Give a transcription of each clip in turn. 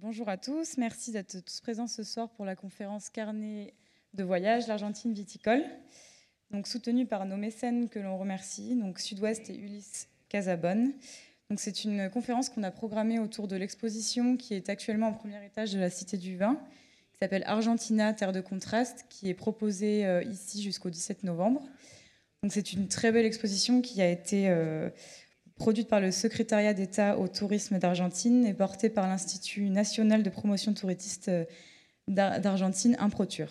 bonjour à tous, merci d'être tous présents ce soir pour la conférence Carnet de voyage, l'Argentine viticole, donc soutenue par nos mécènes que l'on remercie, donc Sud-Ouest et Ulysse Casabonne. Donc c'est une conférence qu'on a programmée autour de l'exposition qui est actuellement au premier étage de la Cité du Vin, qui s'appelle Argentina, Terre de contraste, qui est proposée euh, ici jusqu'au 17 novembre. Donc c'est une très belle exposition qui a été euh, produite par le secrétariat d'État au tourisme d'Argentine et portée par l'Institut national de promotion touriste euh, d'Argentine, Improture.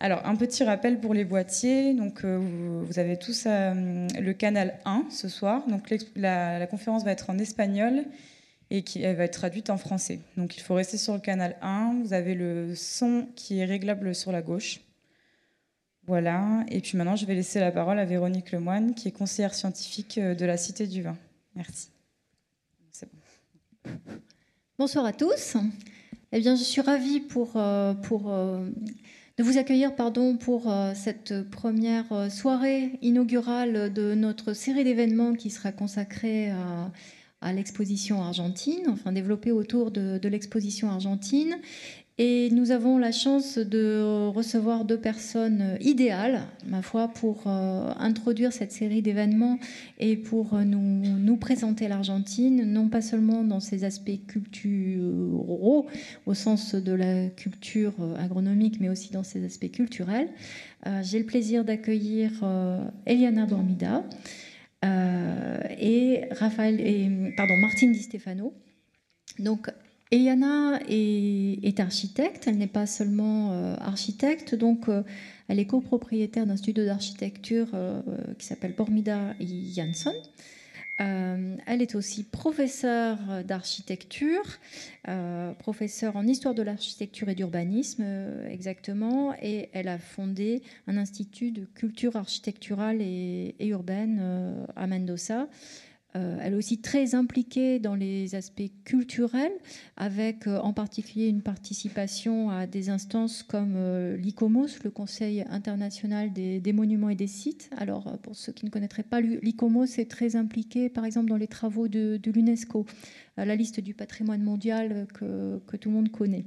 Alors, un petit rappel pour les boîtiers. Donc, euh, vous avez tous euh, le canal 1 ce soir. Donc, la, conférence va être en espagnol et elle va être traduite en français. Donc, il faut rester sur le canal 1. Vous avez le son qui est réglable sur la gauche. Voilà. Et puis maintenant, je vais laisser la parole à Véronique Lemoine, qui est conseillère scientifique euh, de la Cité du Vin. Merci. Bonsoir à tous. Eh bien, je suis ravie euh, euh, de vous accueillir pardon, pour cette première soirée inaugurale de notre série d'événements qui sera consacrée à, l'exposition argentine, enfin développée autour de l'exposition argentine. Et nous avons la chance de recevoir deux personnes idéales, ma foi, pour euh, introduire cette série d'événements et pour nous, présenter l'Argentine, non pas seulement dans ses aspects culturaux, au sens de la culture agronomique, mais aussi dans ses aspects culturels. Euh, j'ai le plaisir d'accueillir euh, Eliana Bormida et, Raphaël, Martine Di Stefano. Donc, Eliana est, architecte, elle n'est pas seulement euh, architecte, donc euh, elle est copropriétaire d'un studio d'architecture euh, qui s'appelle Bormida Jansson. elle est aussi professeure d'architecture, professeure en histoire de l'architecture et d'urbanisme exactement, et elle a fondé un institut de culture architecturale et urbaine à Mendoza. Euh, elle est aussi très impliquée dans les aspects culturels, avec euh, en particulier une participation à des instances comme euh, l'ICOMOS, le Conseil international des, monuments et des sites. Alors, pour ceux qui ne connaîtraient pas, l'ICOMOS est très impliqué, par exemple, dans les travaux de, l'UNESCO, la liste du patrimoine mondial que, tout le monde connaît.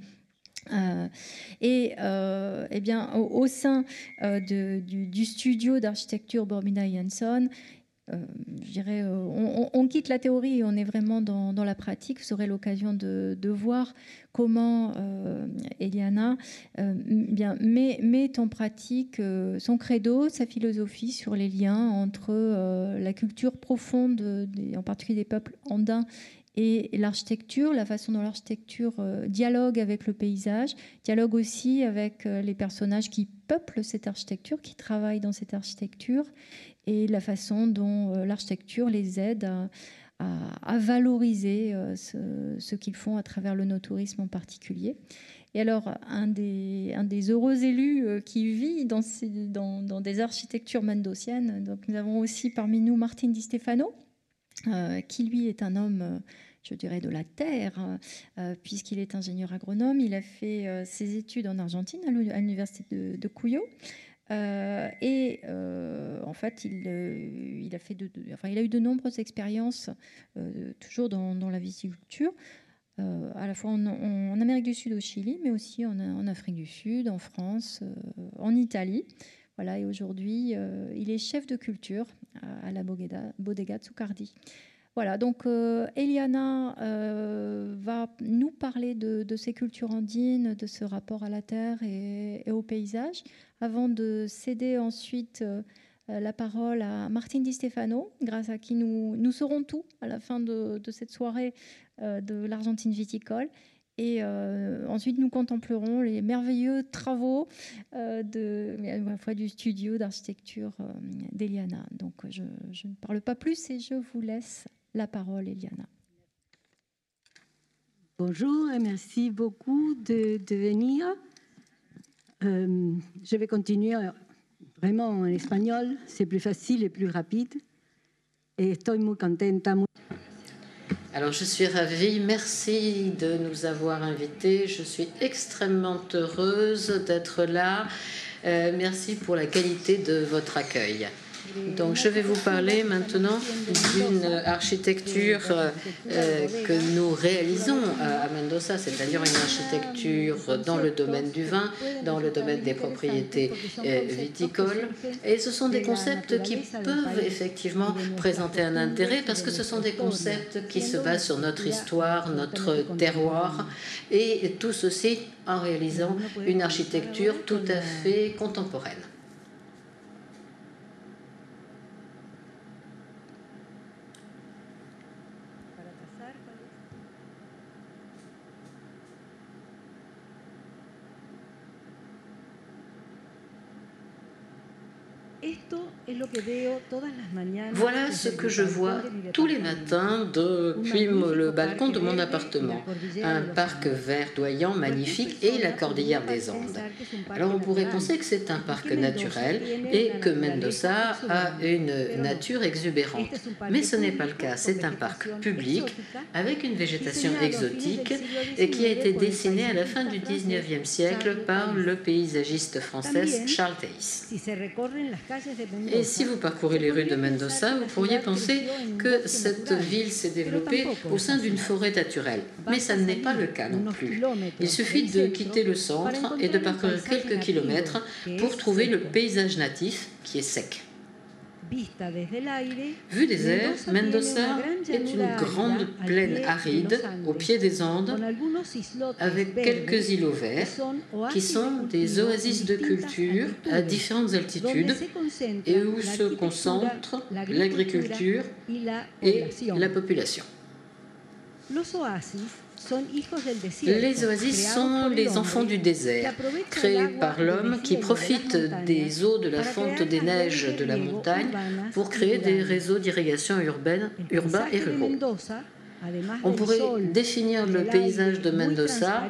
et eh bien, au, sein du, studio d'architecture Bormina Jansson, euh, dirais, euh, on, quitte la théorie et on est vraiment dans, la pratique. Vous aurez l'occasion de, voir comment euh, Eliana bien, met, en pratique son credo, sa philosophie sur les liens entre la culture profonde, en particulier des peuples andins, et l'architecture, la façon dont l'architecture dialogue avec le paysage, dialogue aussi avec les personnages qui peuplent cette architecture, qui travaillent dans cette architecture, et la façon dont euh, l'architecture les aide à, valoriser euh, ce, qu'ils font à travers le no-tourisme en particulier. Et alors, un des, heureux élus euh, qui vit dans, des architectures mendociennes, donc nous avons aussi parmi nous Martin Di Stefano, qui lui est un homme je dirais, de la terre, puisqu'il est ingénieur agronome. Il a fait ses études en Argentine, à l'université de Cuyo. Euh, et euh, en fait, il, euh, il, a eu de nombreuses expériences, toujours dans, la viticulture, à la fois en, Amérique du Sud, au Chili, mais aussi en, Afrique du Sud, en France, en Italie. Voilà, et aujourd'hui, il est chef de culture à, la Bodega, Bodega Zucardi. Voilà, donc Eliana va nous parler de, ces cultures andines, de ce rapport à la terre et, au paysage avant de céder ensuite euh, la parole à Martine Di Stefano, grâce à qui nous, nous saurons tout à la fin de, cette soirée euh, de l'Argentine viticole. Et euh, ensuite, nous contemplerons les merveilleux travaux de, à la fois du studio d'architecture d'Eliana. Donc, je, ne parle pas plus et je vous laisse la parole, Eliana. Bonjour et merci beaucoup de, venir. Euh, je vais continuer vraiment en espagnol, c'est plus facile et plus rapide. Et estoy muy contenta. Alors je suis ravie, merci de nous avoir invités. Je suis extrêmement heureuse d'être là. Euh, merci pour la qualité de votre accueil. Donc je vais vous parler maintenant d'une architecture euh, que nous réalisons à Mendoza, c'est-à-dire une architecture dans le domaine du vin, dans le domaine des propriétés euh, viticoles. Et ce sont des concepts qui peuvent effectivement présenter un intérêt parce que ce sont des concepts qui se basent sur notre histoire, notre terroir et tout ceci en réalisant une architecture tout à fait contemporaine. Voilà ce que je vois tous les matins depuis le balcon de mon appartement. Un parc verdoyant magnifique et la cordillère des Andes. Alors on pourrait penser que c'est un parc naturel et que Mendoza a une nature exubérante. Mais ce n'est pas le cas. C'est un parc public avec une végétation exotique et qui a été dessiné à la fin du 19e siècle par le paysagiste français Charles Theis. Et si vous parcourez les rues de Mendoza, vous pourriez penser que cette ville s'est développée au sein d'une forêt naturelle. Mais ça n'est pas le cas non plus. Il suffit de quitter le centre et de parcourir quelques kilomètres pour trouver le paysage natif qui est sec. Vu des airs, Mendoza est une grande plaine aride au pied des Andes avec quelques îlots verts qui sont des oasis de culture à différentes altitudes et où se concentrent l'agriculture et la population. Les oasis sont les enfants du désert, créés par l'homme qui profite des eaux de la fonte des neiges de la montagne pour créer des réseaux d'irrigation urbaine, urbains et ruraux. On pourrait définir le paysage de Mendoza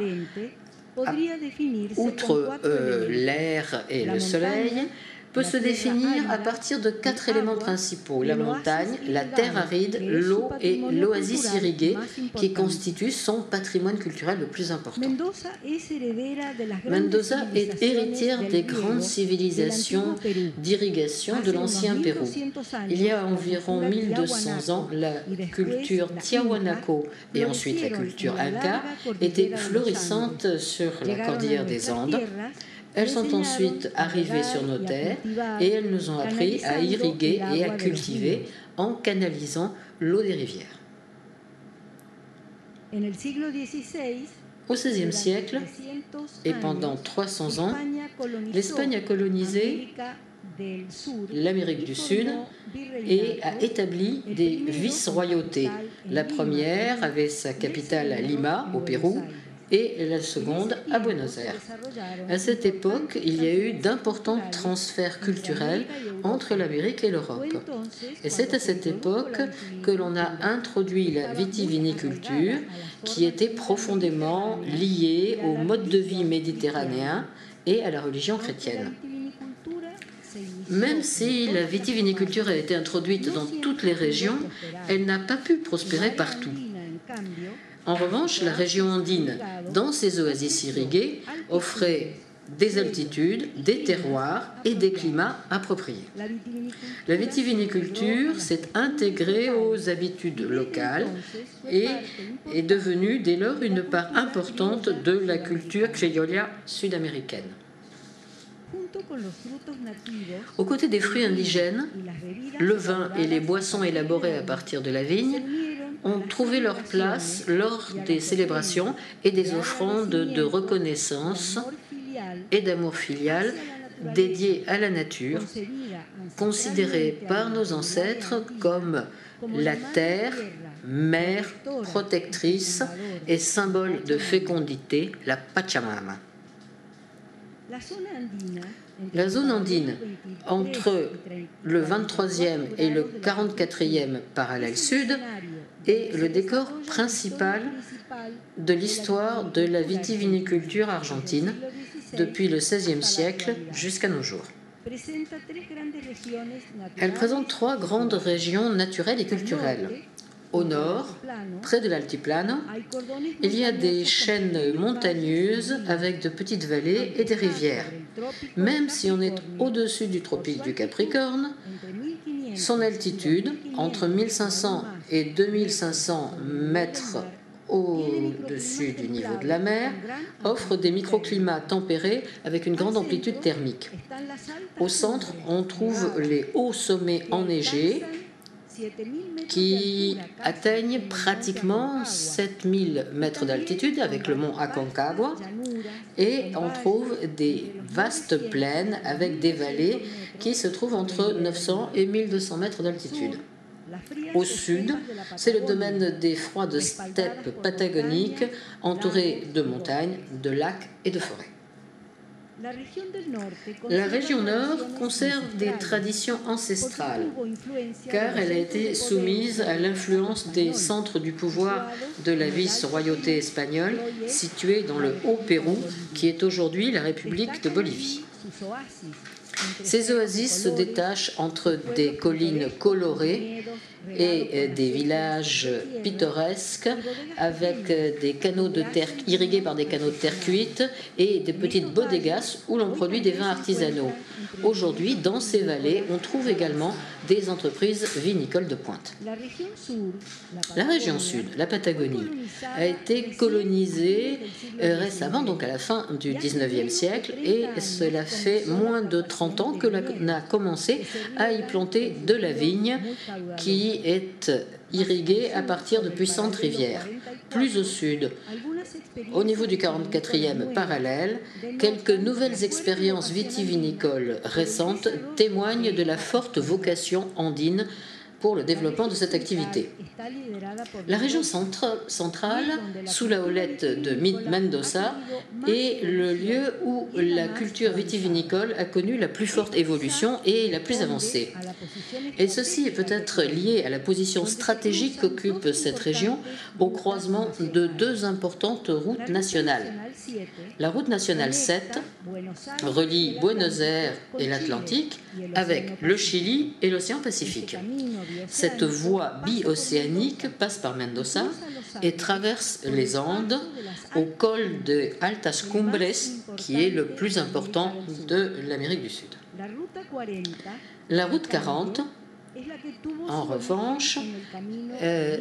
outre euh, l'air et le soleil, peut se définir à partir de quatre éléments principaux la montagne, la terre aride, l'eau et l'oasis irriguée, qui constituent son patrimoine culturel le plus important. Mendoza est héritière des grandes civilisations d'irrigation de l'ancien Pérou. Il y a environ 1200 ans, la culture Tiahuanaco et ensuite la culture Inca étaient florissantes sur la cordillère des Andes. Elles sont ensuite arrivées sur nos terres et elles nous ont appris à irriguer et à cultiver en canalisant l'eau des rivières. Au XVIe siècle, et pendant 300 ans, l'Espagne a colonisé l'Amérique du Sud et a établi des vice-royautés. La première avait sa capitale à Lima, au Pérou, et la seconde à Buenos Aires. À cette époque, il y a eu d'importants transferts culturels entre l'Amérique et l'Europe. Et c'est à cette époque que l'on a introduit la vitiviniculture, qui était profondément liée au mode de vie méditerranéen et à la religion chrétienne. Même si la vitiviniculture a été introduite dans toutes les régions, elle n'a pas pu prospérer partout. En revanche, la région andine, dans ses oasis irriguées, offrait des altitudes, des terroirs et des climats appropriés. La vitiviniculture s'est intégrée aux habitudes locales et est devenue dès lors une part importante de la culture criolla sud-américaine. Aux côtés des fruits indigènes, le vin et les boissons élaborées à partir de la vigne ont trouvé leur place lors des célébrations et des offrandes de reconnaissance et d'amour filial dédiées à la nature, considérées par nos ancêtres comme la terre, mère protectrice et symbole de fécondité, la Pachamama. La zone andine, entre le 23e et le 44e parallèle sud, est le décor principal de l'histoire de la vitiviniculture argentine depuis le XVIe siècle jusqu'à nos jours. Elle présente trois grandes régions naturelles et culturelles. Au nord, près de l'altiplano, il y a des chaînes montagneuses avec de petites vallées et des rivières. Même si on est au-dessus du tropique du Capricorne, Son altitude, entre 1500 et 2500 mètres au-dessus du niveau de la mer, offre des microclimats tempérés avec une grande amplitude thermique. Au centre, on trouve les hauts sommets enneigés qui atteignent pratiquement 7000 mètres d'altitude avec le mont Aconcagua et on trouve des vastes plaines avec des vallées qui se trouvent entre 900 et 1200 mètres d'altitude. Au sud, c'est le domaine des froides steppes patagoniques entourées de montagnes, de lacs et de forêts. La région nord conserve des traditions ancestrales, car elle a été soumise à l'influence des centres du pouvoir de la vice-royauté espagnole située dans le Haut-Pérou, qui est aujourd'hui la République de Bolivie. Ces oasis se détachent entre des collines colorées et des villages pittoresques avec des canaux de terre irrigués par des canaux de terre cuite et des petites bodegas où l'on produit des vins artisanaux. Aujourd'hui, dans ces vallées, on trouve également des entreprises vinicoles de pointe. La région sud, la Patagonie, a été colonisée euh, récemment, donc à la fin du 19e siècle, et cela fait moins de 30 ans que l'on a commencé à y planter de la vigne qui est irriguée à partir de puissantes rivières. Plus au sud, au niveau du 44e parallèle, quelques nouvelles expériences vitivinicoles récentes témoignent de la forte vocation andine pour le développement de cette activité. La région centrale, sous la houlette de Mendoza, est le lieu où la culture vitivinicole a connu la plus forte évolution et la plus avancée. Et ceci est peut-être lié à la position stratégique qu'occupe cette région au croisement de deux importantes routes nationales. La route nationale 7 relie Buenos Aires et l'Atlantique avec le Chili et l'océan Pacifique. Cette voie bi-océanique passe par Mendoza et traverse les Andes au col de Altas Cumbres, qui est le plus important de l'Amérique du Sud. La route 40, en revanche, euh,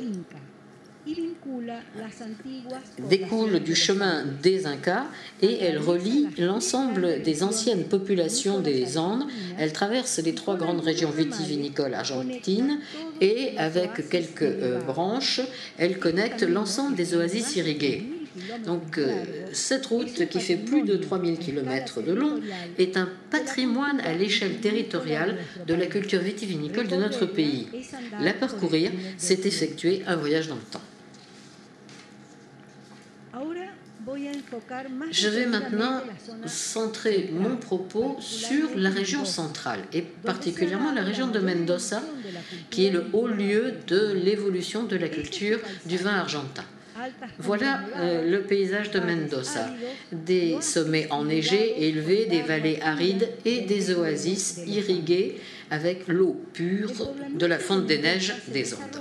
découle du chemin des Incas et elle relie l'ensemble des anciennes populations des Andes. Elle traverse les trois grandes régions vitivinicoles argentines et avec quelques euh, branches, elle connecte l'ensemble des oasis irriguées. Donc euh, cette route qui fait plus de 3000 km de long est un patrimoine à l'échelle territoriale de la culture vitivinicole de notre pays. La parcourir, c'est effectuer un voyage dans le temps. Je vais maintenant centrer mon propos sur la région centrale et particulièrement la région de Mendoza, qui est le haut lieu de l'évolution de la culture du vin argentin. Voilà euh, le paysage de Mendoza. Des sommets enneigés, élevés, des vallées arides et des oasis irriguées avec l'eau pure de la fonte des neiges des Andes.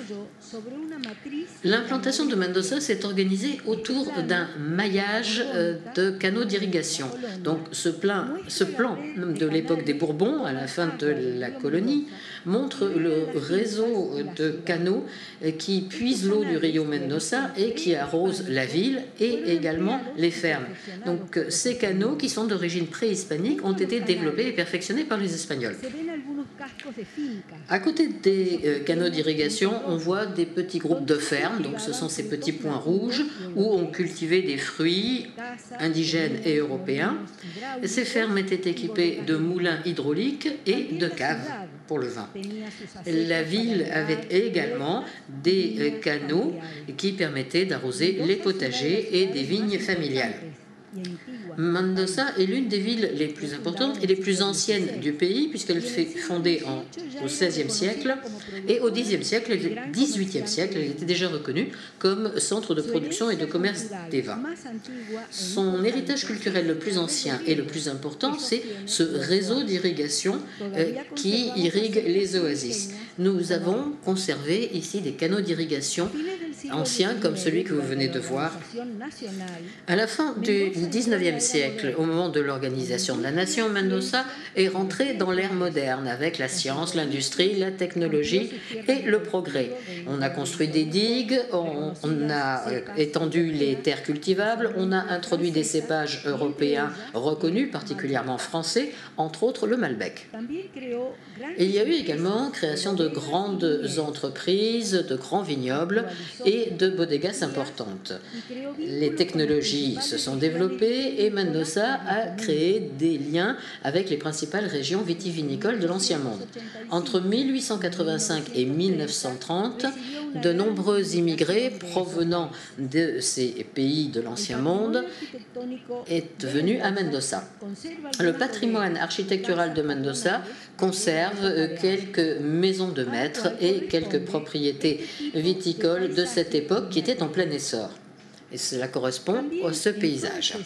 L'implantation de Mendoza s'est organisée autour d'un maillage euh, de canaux d'irrigation. Donc ce plan, ce plan de l'époque des Bourbons, à la fin de la colonie, montre le réseau de canaux qui puisent l'eau du Rio Mendoza et qui arrosent la ville et également les fermes. Donc ces canaux, qui sont d'origine préhispanique, ont été développés et perfectionnés par les Espagnols. À côté des euh, canaux d'irrigation, on voit des petits groupes de fermes, donc ce sont ces petits points rouges où on cultivait des fruits indigènes et européens. Ces fermes étaient équipées de moulins hydrauliques et de caves pour le vin. La ville avait également des euh, canaux qui permettaient d'arroser les potagers et des vignes familiales. Mendoza est l'une des villes les plus importantes et les plus anciennes du pays, puisqu'elle fut fondée au XVIe siècle. Et au Xe siècle, XVIIIe siècle, elle était déjà reconnue comme centre de production et de commerce des vins. Son héritage culturel le plus ancien et le plus important, c'est ce réseau d'irrigation euh, qui irrigue les oasis. Nous avons conservé ici des canaux d'irrigation ancien comme celui que vous venez de voir. À la fin du 19e siècle, au moment de l'organisation de la nation, Mendoza est rentré dans l'ère moderne avec la science, l'industrie, la technologie et le progrès. On a construit des digues, on, a euh, étendu les terres cultivables, on a introduit des cépages européens reconnus, particulièrement français, entre autres le Malbec. il y a eu également création de grandes entreprises, de grands vignobles de bodegas importantes. Les technologies se sont développées et Mendoza a créé des liens avec les principales régions vitivinicoles de l'Ancien Monde. Entre 1885 et 1930, de nombreux immigrés provenant de ces pays de l'Ancien Monde est venu à Mendoza. Le patrimoine architectural de Mendoza conserve quelques maisons de maître et quelques propriétés viticoles de cette époque qui étaient en plein essor. Et cela correspond à ce paysage.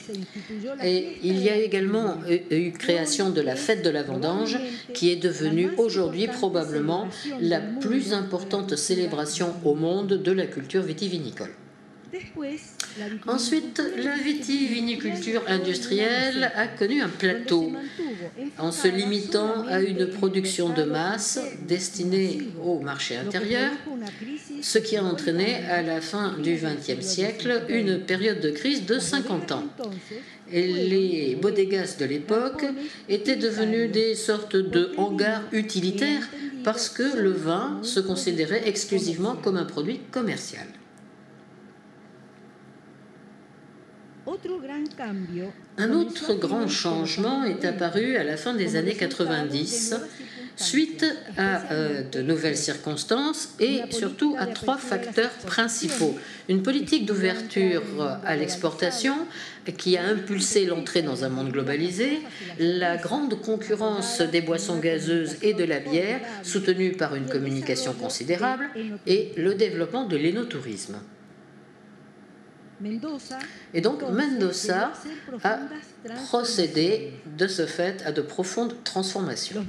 Et il y a également eu création de la fête de la vendange, qui est devenue aujourd'hui probablement la plus importante célébration au monde de la culture vitivinicole. Ensuite, la vitiviniculture industrielle a connu un plateau en se limitant à une production de masse destinée au marché intérieur, ce qui a entraîné à la fin du XXe siècle une période de crise de 50 ans. Et les bodegas de l'époque étaient devenus des sortes de hangars utilitaires parce que le vin se considérait exclusivement comme un produit commercial. Un autre grand changement est apparu à la fin des années 90 suite à euh, de nouvelles circonstances et surtout à trois facteurs principaux. Une politique d'ouverture à l'exportation qui a impulsé l'entrée dans un monde globalisé, la grande concurrence des boissons gazeuses et de la bière soutenue par une communication considérable et le développement de l'énotourisme. Et donc Mendoza a procédé de ce fait à de profondes transformations.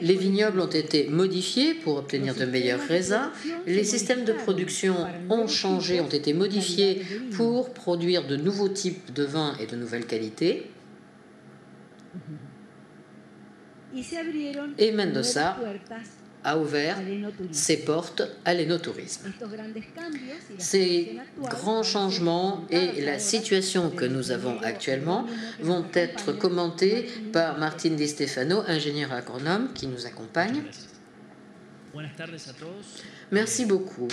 Les vignobles ont été modifiés pour obtenir de meilleurs raisins, les systèmes de production ont changé, ont été modifiés pour produire de nouveaux types de vins et de nouvelles qualités. Et Mendoza a ouvert ses portes à l'énotourisme. Ces grands changements et la situation que nous avons actuellement vont être commentés par Martine Di Stefano, ingénieur agronome qui nous accompagne. Merci beaucoup.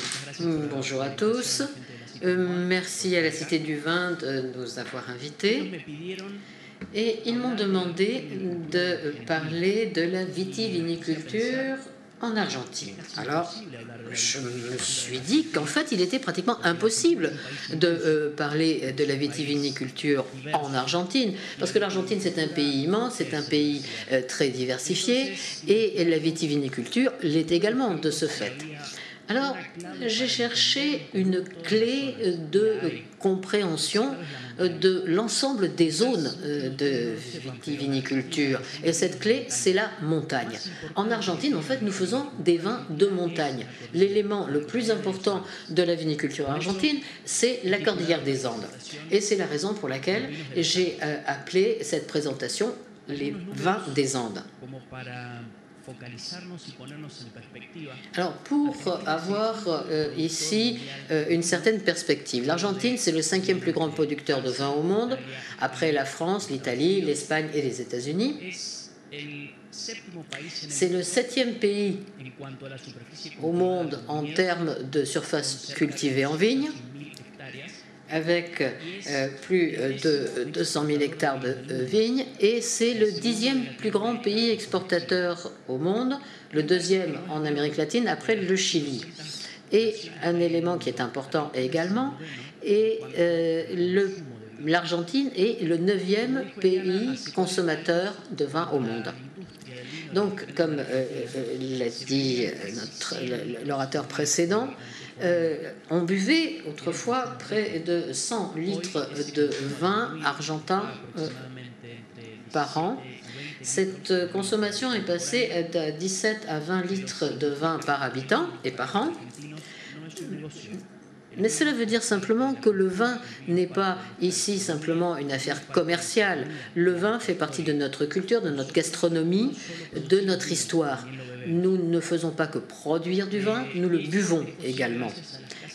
Bonjour à tous. Euh, merci à la Cité du Vin de nous avoir invités. Et ils m'ont demandé de parler de la vitiviniculture en Argentine. Alors, je me suis dit qu'en fait, il était pratiquement impossible de euh, parler de la vitiviniculture en Argentine, parce que l'Argentine, c'est un pays immense, c'est un pays euh, très diversifié, et la vitiviniculture l'est également de ce fait. Alors, j'ai cherché une clé de compréhension de l'ensemble des zones euh, de vitiviniculture. Et cette clé, c'est la montagne. En Argentine, en fait, nous faisons des vins de montagne. L'élément le plus important de la viniculture argentine, c'est la cordillère des Andes. Et c'est la raison pour laquelle j'ai euh, appelé cette présentation les vins des Andes. Alors, pour avoir euh, ici euh, une certaine perspective, l'Argentine, c'est le cinquième plus grand producteur de vin au monde, après la France, l'Italie, l'Espagne et les États-Unis. C'est le septième pays au monde en termes de surface cultivée en vigne avec euh, plus de 200 000 hectares de vignes et c'est le dixième plus grand pays exportateur au monde, le deuxième en Amérique latine après le Chili. Et un élément qui est important également, euh, l'Argentine est le neuvième pays consommateur de vin au monde. Donc, comme euh, l'a dit l'orateur précédent, euh, on buvait autrefois près de 100 litres de vin argentin euh, par an. Cette consommation est passée de 17 à 20 litres de vin par habitant et par an. Mais cela veut dire simplement que le vin n'est pas ici simplement une affaire commerciale. Le vin fait partie de notre culture, de notre gastronomie, de notre histoire. Nous ne faisons pas que produire du vin, nous le buvons également.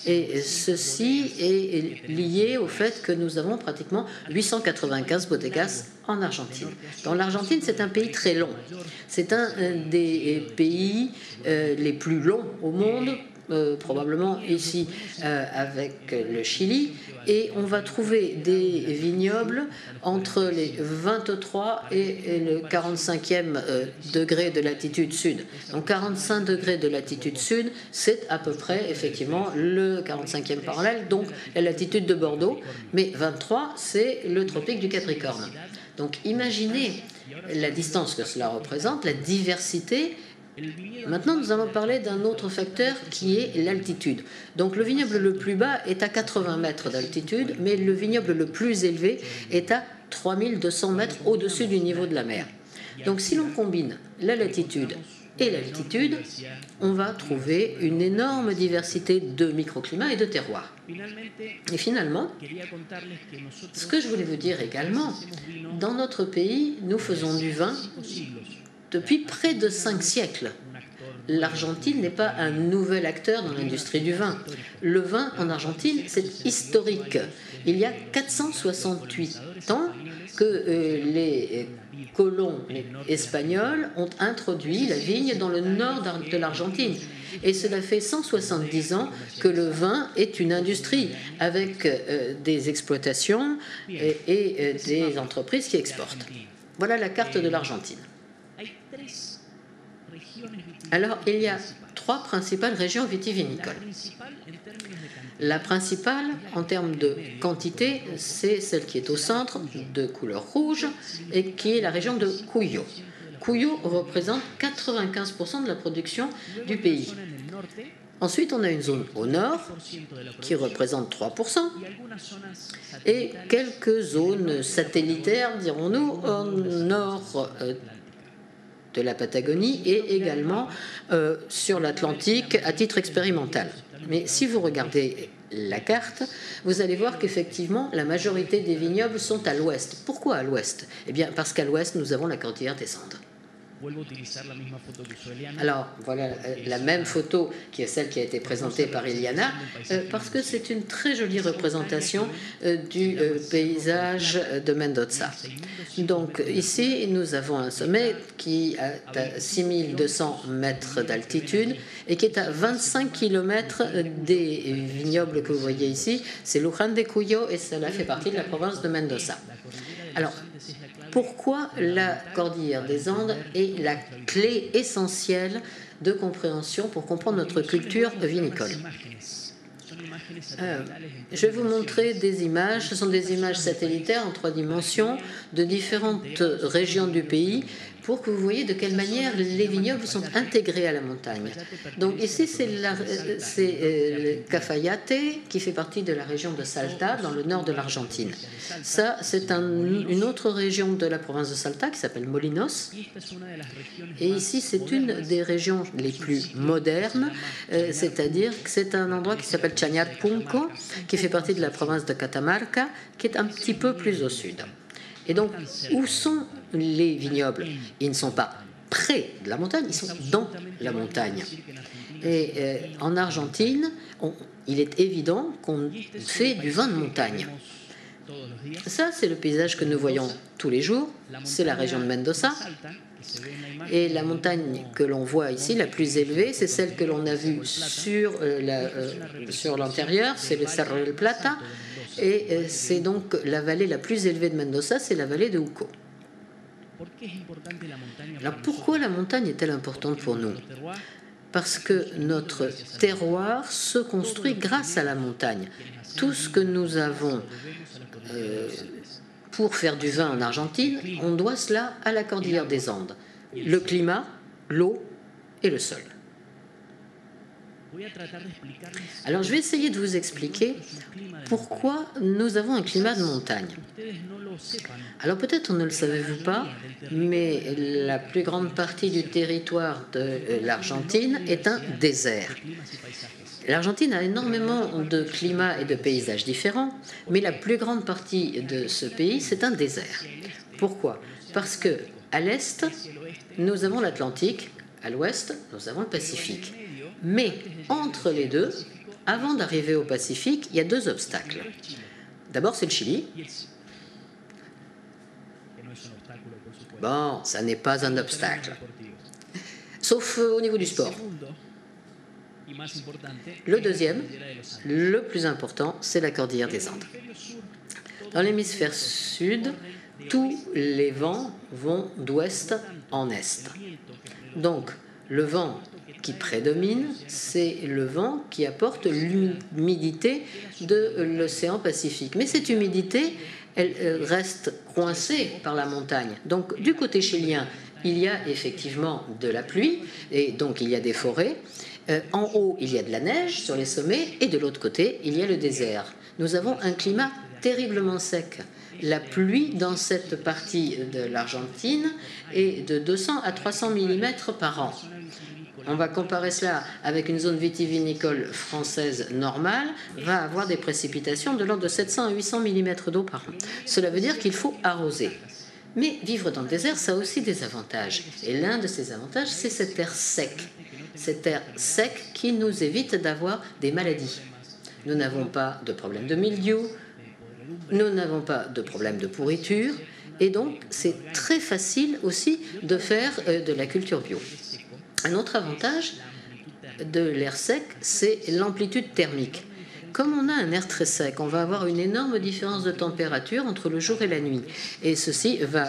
Et ceci est lié au fait que nous avons pratiquement 895 bodegas en Argentine. Dans l'Argentine, c'est un pays très long. C'est un des pays euh, les plus longs au monde euh, probablement ici euh, avec le Chili, et on va trouver des vignobles entre les 23 et, le 45e euh, degré de latitude sud. Donc 45 degrés de latitude sud, c'est à peu près effectivement le 45e parallèle, donc la latitude de Bordeaux, mais 23, c'est le tropique du Capricorne. Donc imaginez la distance que cela représente, la diversité Maintenant, nous allons parler d'un autre facteur qui est l'altitude. Donc, le vignoble le plus bas est à 80 mètres d'altitude, mais le vignoble le plus élevé est à 3200 mètres au-dessus du niveau de la mer. Donc, si l'on combine la latitude et l'altitude, on va trouver une énorme diversité de microclimats et de terroirs. Et finalement, ce que je voulais vous dire également, dans notre pays, nous faisons du vin depuis près de cinq siècles. L'Argentine n'est pas un nouvel acteur dans l'industrie du vin. Le vin en Argentine, c'est historique. Il y a 468 ans que euh, les colons espagnols ont introduit la vigne dans le nord de l'Argentine. Et cela fait 170 ans que le vin est une industrie avec euh, des exploitations et, euh, des entreprises qui exportent. Voilà la carte de l'Argentine. Alors, il y a trois principales régions vitivinicoles. La principale, en termes de quantité, c'est celle qui est au centre, de couleur rouge, et qui est la région de Cuyo. Cuyo représente 95% de la production du pays. Ensuite, on a une zone au nord qui représente 3% et quelques zones satellitaires, dirons-nous, au nord euh, de la Patagonie et également euh, sur l'Atlantique à titre expérimental. Mais si vous regardez la carte, vous allez voir qu'effectivement, la majorité des vignobles sont à l'ouest. Pourquoi à l'ouest? Eh bien, parce qu'à l'ouest, nous avons la cordillère des Andes. Alors, voilà euh, la même photo qui est celle qui a été présentée par Eliana, euh, parce que c'est une très jolie représentation euh, du paysage de Mendoza. Donc, ici, nous avons un sommet qui est à 6200 mètres d'altitude et qui est à 25 km des vignobles que vous voyez ici. C'est Luján de Cuyo et cela fait partie de la province de Mendoza. Alors, pourquoi la cordillère des Andes est la clé essentielle de compréhension pour comprendre notre culture vinicole? Euh, je vais vous montrer des images. Ce sont des images satellitaires en trois dimensions de différentes régions du pays pour que vous voyez de quelle manière les vignobles sont intégrés à la montagne. Donc ici, c'est euh, le Cafayate qui fait partie de la région de Salta, dans le nord de l'Argentine. Ça, c'est une autre région de la province de Salta qui s'appelle Molinos. Et ici, c'est une des régions les plus modernes, euh, c'est-à-dire que c'est un endroit qui s'appelle Chañarpunco, qui fait partie de la province de Catamarca, qui est un petit peu plus au sud. Et donc, où sont les vignobles Ils ne sont pas près de la montagne, ils sont dans la montagne. Et euh, en Argentine, il est évident qu'on fait du vin de montagne. Ça, c'est le paysage que nous voyons tous les jours. C'est la région de Mendoza. Et la montagne que l'on voit ici, la plus élevée, c'est celle que l'on a vue sur euh, euh, l'antérieur, c'est le Cerro del Plata. Et c'est donc la vallée la plus élevée de Mendoza, c'est la vallée de Uco. Alors pourquoi la montagne est-elle importante pour nous? Parce que notre terroir se construit grâce à la montagne. Tout ce que nous avons euh, pour faire du vin en Argentine, on doit cela à la cordillère des Andes. Le climat, l'eau et le sol. Alors je vais essayer de vous expliquer pourquoi nous avons un climat de montagne. Alors peut-être ne le savez-vous pas, mais la plus grande partie du territoire de euh, l'Argentine est un désert. L'Argentine a énormément de climats et de paysages différents, mais la plus grande partie de ce pays, c'est un désert. Pourquoi? Parce que à l'est, nous avons l'Atlantique, à l'ouest, nous avons le Pacifique. Mais entre les deux, avant d'arriver au Pacifique, il y a deux obstacles. D'abord, c'est le Chili. Bon, ça n'est pas un obstacle. Sauf euh, au niveau du sport. Le deuxième, le plus important, c'est la cordillère des Andes. Dans l'hémisphère sud, tous les vents vont d'ouest en est. Donc, le vent qui prédomine, c'est le vent qui apporte l'humidité de l'océan Pacifique. Mais cette humidité, elle euh, reste coincée par la montagne. Donc, du côté chilien, il y a effectivement de la pluie et donc il y a des forêts. Euh, en haut, il y a de la neige sur les sommets et de l'autre côté, il y a le désert. Nous avons un climat terriblement sec. La pluie dans cette partie de l'Argentine est de 200 à 300 mm par an. On va comparer cela avec une zone vitivinicole française normale, va avoir des précipitations de l'ordre de 700 à 800 mm d'eau par an. Cela veut dire qu'il faut arroser. Mais vivre dans le désert, ça a aussi des avantages. Et l'un de ces avantages, c'est cet air sec. Cet air sec qui nous évite d'avoir des maladies. Nous n'avons pas de problème de milieu, nous n'avons pas de problème de pourriture, et donc c'est très facile aussi de faire euh, de la culture bio. Un autre avantage de l'air sec, c'est l'amplitude thermique. Comme on a un air très sec, on va avoir une énorme différence de température entre le jour et la nuit. Et ceci va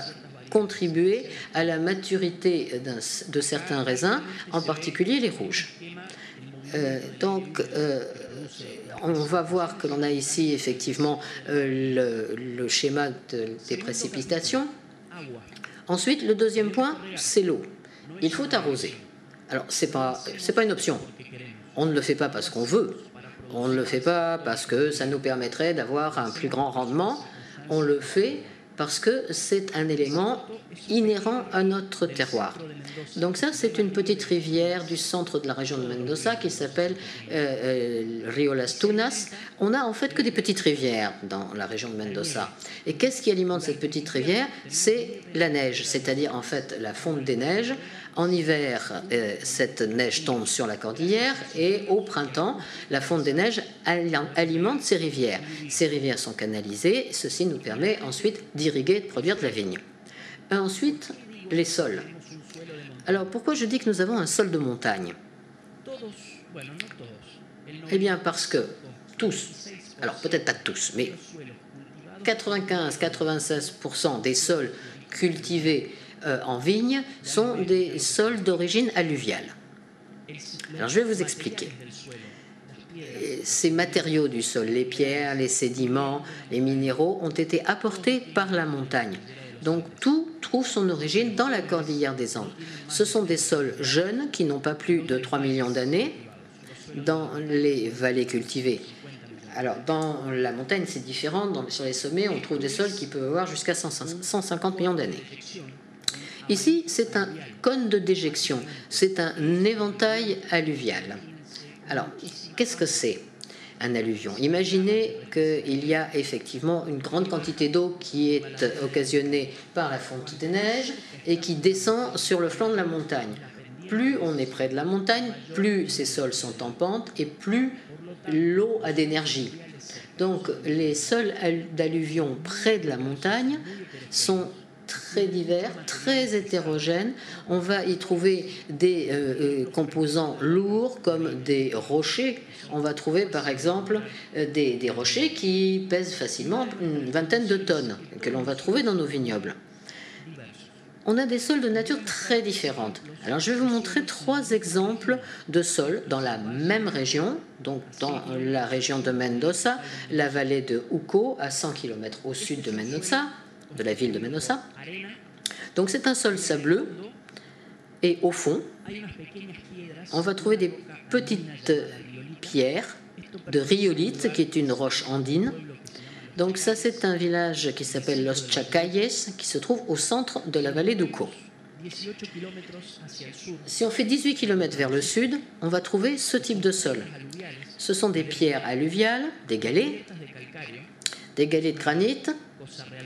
contribuer à la maturité de certains raisins, en particulier les rouges. Euh, donc, euh, on va voir que l'on a ici effectivement euh, le, schéma des précipitations. Ensuite, le deuxième point, c'est l'eau. Il faut arroser. Alors, ce n'est pas, pas une option. On ne le fait pas parce qu'on veut. On ne le fait pas parce que ça nous permettrait d'avoir un plus grand rendement. On le fait parce que c'est un élément inhérent à notre terroir. Donc ça, c'est une petite rivière du centre de la région de Mendoza qui s'appelle euh, euh, Rio Las Tunas. On a en fait que des petites rivières dans la région de Mendoza. Et qu'est-ce qui alimente cette petite rivière? C'est la neige, c'est-à-dire en fait la fonte des neiges en hiver, euh, cette neige tombe sur la cordillère et au printemps, la fonte des neiges alimente ces rivières. Ces rivières sont canalisées, ceci nous permet ensuite d'irriguer et de produire de la vigne. ensuite, les sols. Alors pourquoi je dis que nous avons un sol de montagne? Eh bien parce que tous, alors peut-être pas tous, mais 95-96% des sols cultivés euh, en vigne sont des sols d'origine alluviale. Alors je vais vous expliquer. Ces matériaux du sol, les pierres, les sédiments, les minéraux, ont été apportés par la montagne. Donc tout trouve son origine dans la cordillère des Andes. Ce sont des sols jeunes qui n'ont pas plus de 3 millions d'années dans les vallées cultivées. Alors, dans la montagne, c'est différent. sur les sommets, on trouve des sols qui peuvent avoir jusqu'à 150 millions d'années. Ici, c'est un cône de déjection, c'est un éventail alluvial. Alors, qu'est-ce que c'est un alluvion? Imaginez qu'il y a effectivement une grande quantité d'eau qui est occasionnée par la fonte des neiges et qui descend sur le flanc de la montagne. Plus on est près de la montagne, plus ces sols sont en pente et plus l'eau a d'énergie. Donc les sols d'alluvion près de la montagne sont très divers, très hétérogènes. On va y trouver des euh, euh, composants lourds comme des rochers. On va trouver par exemple euh, des, rochers qui pèsent facilement une vingtaine de tonnes que l'on va trouver dans nos vignobles. On a des sols de nature très différentes. Alors je vais vous montrer trois exemples de sols dans la même région, donc dans la région de Mendoza, la vallée de Uco, à 100 km au sud de Mendoza, de la ville de Mendoza. Donc c'est un sol sableux et au fond, on va trouver des petites pierres de riolite, qui est une roche andine. Donc ça, c'est un village qui s'appelle Los Chacayes, qui se trouve au centre de la vallée d'Uco. Si on fait 18 km vers le sud, on va trouver ce type de sol. Ce sont des pierres alluviales, des galets, des galets de granit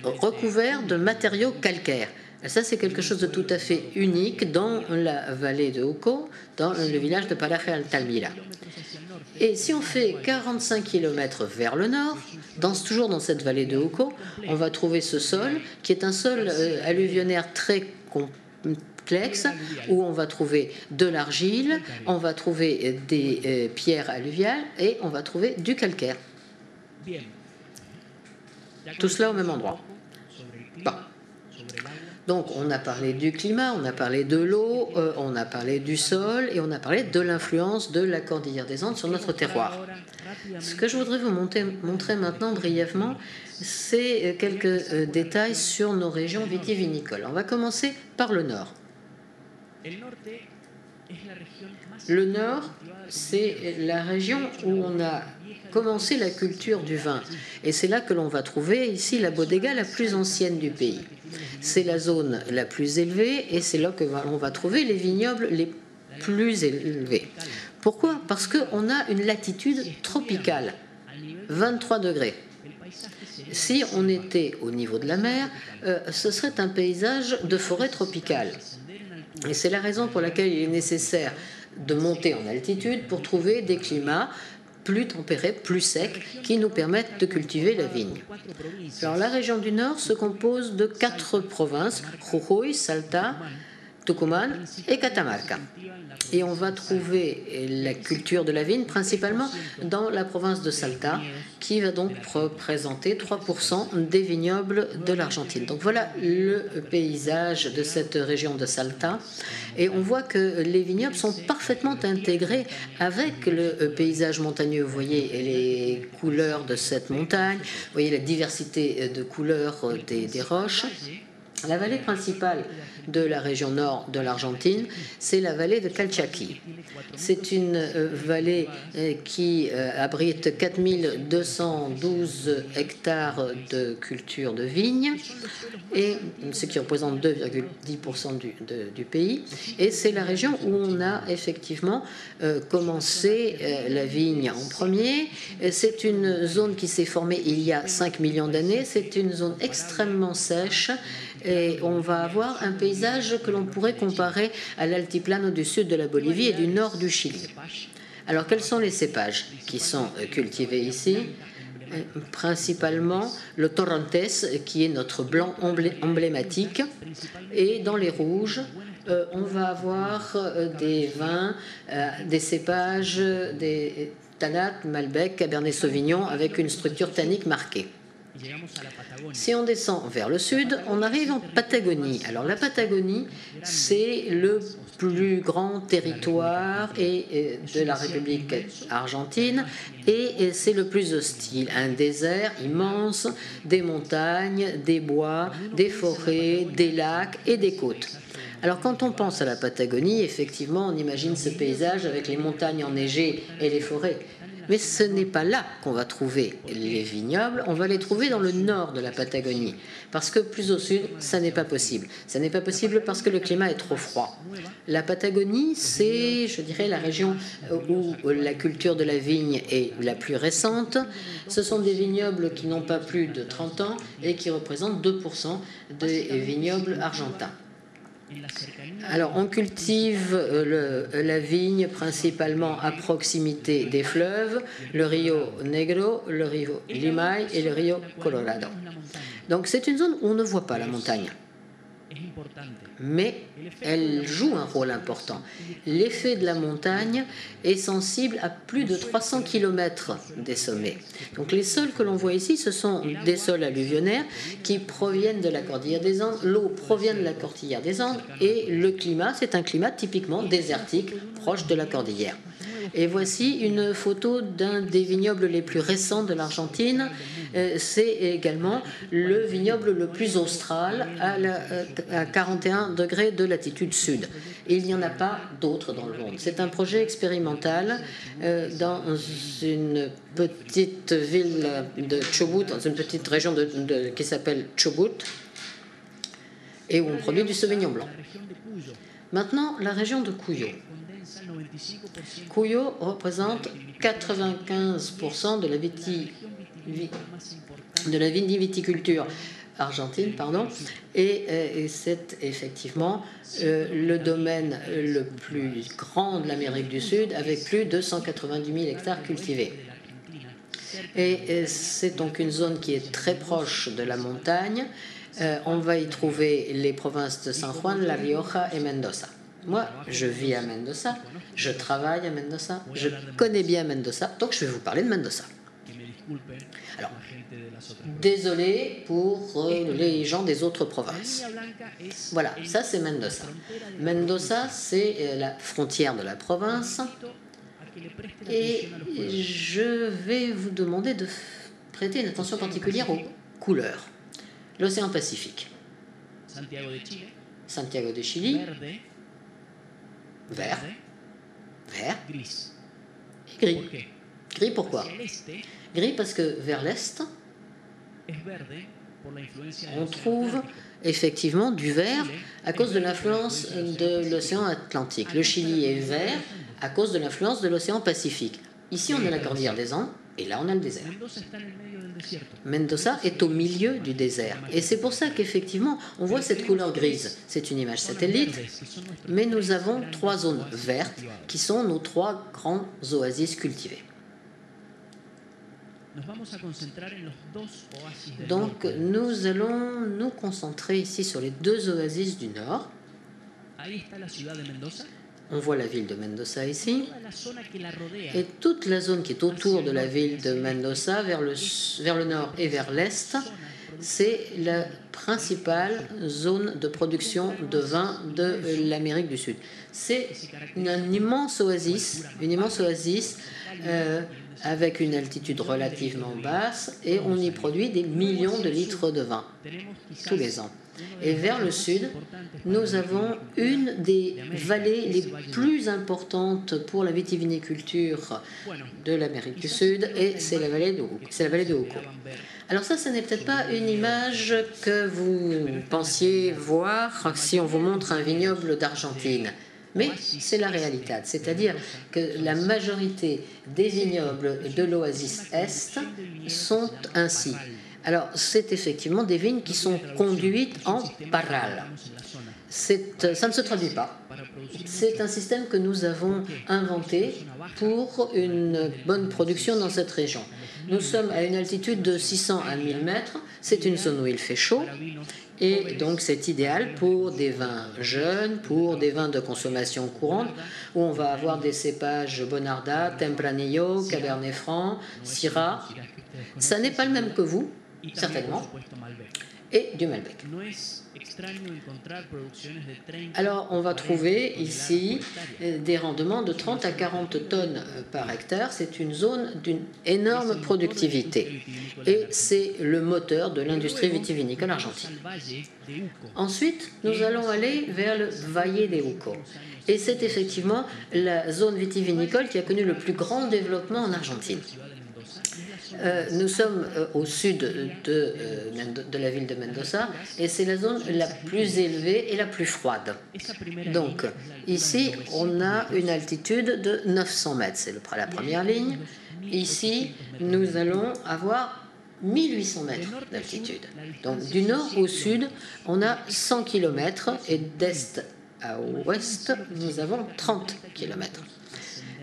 recouverts de matériaux calcaires. Ça, c'est quelque chose de tout à fait unique dans la vallée de Uco, dans le village de Paraje Altamira. Et si on fait 45 km vers le nord, dans, toujours dans cette vallée de Uco, on va trouver ce sol qui est un sol euh, alluvionnaire très complexe où on va trouver de l'argile, on va trouver des euh, pierres alluviales et on va trouver du calcaire. Tout cela au même endroit. Donc on a parlé du climat, on a parlé de l'eau, euh, on a parlé du sol et on a parlé de l'influence de la cordillère des Andes sur notre terroir. Ce que je voudrais vous montrer maintenant brièvement, c'est euh, quelques euh, détails sur nos régions vitivinicoles. On va commencer par le nord. Le nord, c'est la région où on a commencé la culture du vin. Et c'est là que l'on va trouver ici la bodega la plus ancienne du pays. C'est la zone la plus élevée et c'est là que l'on va trouver les vignobles les plus élevés. Pourquoi? Parce qu'on a une latitude tropicale, 23 degrés. Si on était au niveau de la mer, euh, ce serait un paysage de forêt tropicale. Et c'est la raison pour laquelle il est nécessaire de monter en altitude pour trouver des climats plus tempérés, plus secs, qui nous permettent de cultiver la vigne. Alors la région du Nord se compose de quatre provinces, Jujuy, Salta, Tucumán et Catamarca. Et on va trouver la culture de la vigne principalement dans la province de Salta, qui va donc représenter 3% des vignobles de l'Argentine. Donc voilà le paysage de cette région de Salta. Et on voit que les vignobles sont parfaitement intégrés avec le paysage montagneux. Vous voyez les couleurs de cette montagne, vous voyez la diversité de couleurs des, des roches. La vallée principale de la région nord de l'Argentine, c'est la vallée de Calchaquí. C'est une euh, vallée euh, qui euh, abrite 4212 hectares de culture de vignes, ce qui représente 2,10% du, du, pays. Et c'est la région où on a effectivement commencé la vigne en premier. C'est une zone qui s'est formée il y a 5 millions d'années. C'est une zone extrêmement sèche et on va avoir un paysage que l'on pourrait comparer à l'altiplano du sud de la Bolivie et du nord du Chili. Alors quels sont les cépages qui sont euh, cultivés ici? Euh, Principalement le Torrontés, qui est notre blanc emblématique, et dans les rouges, euh, on va avoir des vins, des cépages, des Tanat, Malbec, Cabernet Sauvignon, avec une structure tannique marquée. Si on descend vers le sud, on arrive en Patagonie. Alors la Patagonie, c'est le plus grand territoire et, de la République argentine et c'est le plus hostile. Un désert immense, des montagnes, des bois, des forêts, des lacs et des côtes. Alors quand on pense à la Patagonie, effectivement, on imagine ce paysage avec les montagnes enneigées et les forêts. Mais ce n'est pas là qu'on va trouver les vignobles, on va les trouver dans le nord de la Patagonie. Parce que plus au sud, ça n'est pas possible. Ça n'est pas possible parce que le climat est trop froid. La Patagonie, c'est, je dirais, la région où la culture de la vigne est la plus récente. Ce sont des vignobles qui n'ont pas plus de 30 ans et qui représentent 2% des vignobles argentins. Alors, on cultive euh, la vigne principalement à proximité des fleuves, le Rio Negro, le Rio Limay et le Rio Colorado. Donc, c'est une zone où on ne voit pas la montagne mais elle joue un rôle important. L'effet de la montagne est sensible à plus de 300 km des sommets. Donc les sols que l'on voit ici, ce sont des sols alluvionnaires qui proviennent de la cordillère des Andes. L'eau provient de la cordillère des Andes et le climat, c'est un climat typiquement désertique, proche de la cordillère. Et voici une photo d'un des vignobles les plus récents de l'Argentine. Euh, c'est également le vignoble le plus austral à, 41 euh, degrés de latitude sud. Il n'y en a pas d'autres dans le monde. C'est un projet expérimental euh, dans une petite ville de Chubut, dans une petite région qui s'appelle Chubut. et où on produit du Sauvignon blanc. Maintenant, la région de Cuyo. Cuyo représente 95% de la, de la viticulture argentine, pardon, et, euh, c'est effectivement euh, le domaine le plus grand de l'Amérique du Sud, avec plus de 190 000 hectares cultivés. Et c'est donc une zone qui est très proche de la montagne. Euh, on va y trouver les provinces de San Juan, La Rioja et Mendoza. Moi, je vis à Mendoza, je travaille à Mendoza, je connais bien Mendoza, donc je vais vous parler de Mendoza. Alors, désolé pour euh, les gens des autres provinces. Voilà, ça c'est Mendoza. Mendoza, c'est euh, la frontière de la province. Et je vais vous demander de prêter une attention particulière aux couleurs. L'océan Pacifique. Santiago de Chili. Vert. Vert. Et gris. Gris pourquoi? Gris parce que vers l'est, on trouve effectivement du vert à cause de l'influence de l'océan Atlantique. Le Chili est vert à cause de l'influence de l'océan Pacifique. Ici, on a la cordillère des Andes et là, on a le désert. Mendoza est au milieu du désert. Et c'est pour ça qu'effectivement, on voit cette couleur grise. C'est une image satellite, mais nous avons trois zones vertes qui sont nos trois grands oasis cultivés. Donc nous allons nous concentrer ici sur les deux oasis du nord. On voit la ville de Mendoza ici. Et toute la zone qui est autour de la ville de Mendoza, vers le, vers le nord et vers l'est, c'est la principale zone de production de vin de l'Amérique du Sud. C'est une, immense oasis, une immense oasis euh, avec une altitude relativement basse et on y produit des millions de litres de vin tous les ans. Et vers le sud, nous avons une des vallées les plus importantes pour la vitiviniculture de l'Amérique du Sud, et c'est la vallée de C'est la vallée de. Alors ça, ce n'est peut-être pas une image que vous pensiez voir si on vous montre un vignoble d'Argentine. Mais c'est la réalité, c'est-à-dire que la majorité des vignobles de l'Oasis Est sont ainsi. Alors, c'est effectivement des vignes qui sont conduites en parral. Ça ne se traduit pas. C'est un système que nous avons inventé pour une bonne production dans cette région. Nous sommes à une altitude de 600 à 1000 mètres. C'est une zone où il fait chaud. Et donc c'est idéal pour des vins jeunes, pour des vins de consommation courante, où on va avoir des cépages Bonarda, Tempranillo, Cabernet Franc, Syrah. Ça n'est pas le même que vous, certainement, et du Malbec. Alors, on va trouver ici euh, des rendements de 30 à 40 tonnes euh, par hectare. C'est une zone d'une énorme productivité et c'est le moteur de l'industrie vitivinicole argentine. Ensuite, nous allons aller vers le Valle de Uco. Et c'est effectivement la zone vitivinicole qui a connu le plus grand développement en Argentine. Euh, nous sommes euh, au sud de, euh, de, la ville de Mendoza et c'est la zone la plus élevée et la plus froide. Donc ici, on a une altitude de 900 mètres, c'est la première ligne. Ici, nous allons avoir 1800 mètres d'altitude. Donc du nord au sud, on a 100 km et d'est à ouest, nous avons 30 km.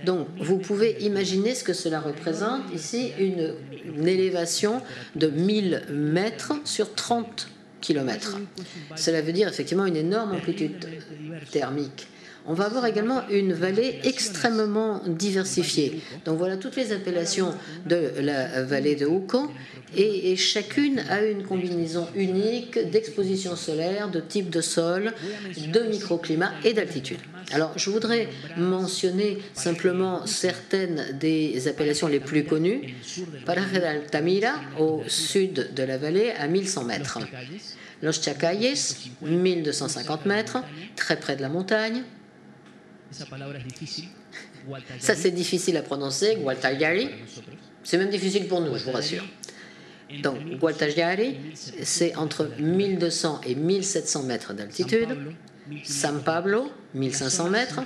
Donc, vous pouvez imaginer ce que cela représente. Ici, une, élévation de 1000 mètres sur 30 km. Cela veut dire effectivement une énorme amplitude thermique. On va avoir également une vallée extrêmement diversifiée. Donc voilà toutes les appellations de la vallée de Houcan et, chacune a une combinaison unique d'exposition solaire, de type de sol, de microclimat et d'altitude. Alors je voudrais mentionner simplement certaines des appellations les plus connues. Paraje de au sud de la vallée, à 1100 mètres. Los Chacayes, 1250 mètres, très près de la montagne. Ça, c'est difficile à prononcer, Gualtayari. C'est même difficile pour nous, je vous rassure. Donc, Gualtagiari, c'est entre 1200 et 1700 mètres d'altitude. San Pablo, 1500 mètres,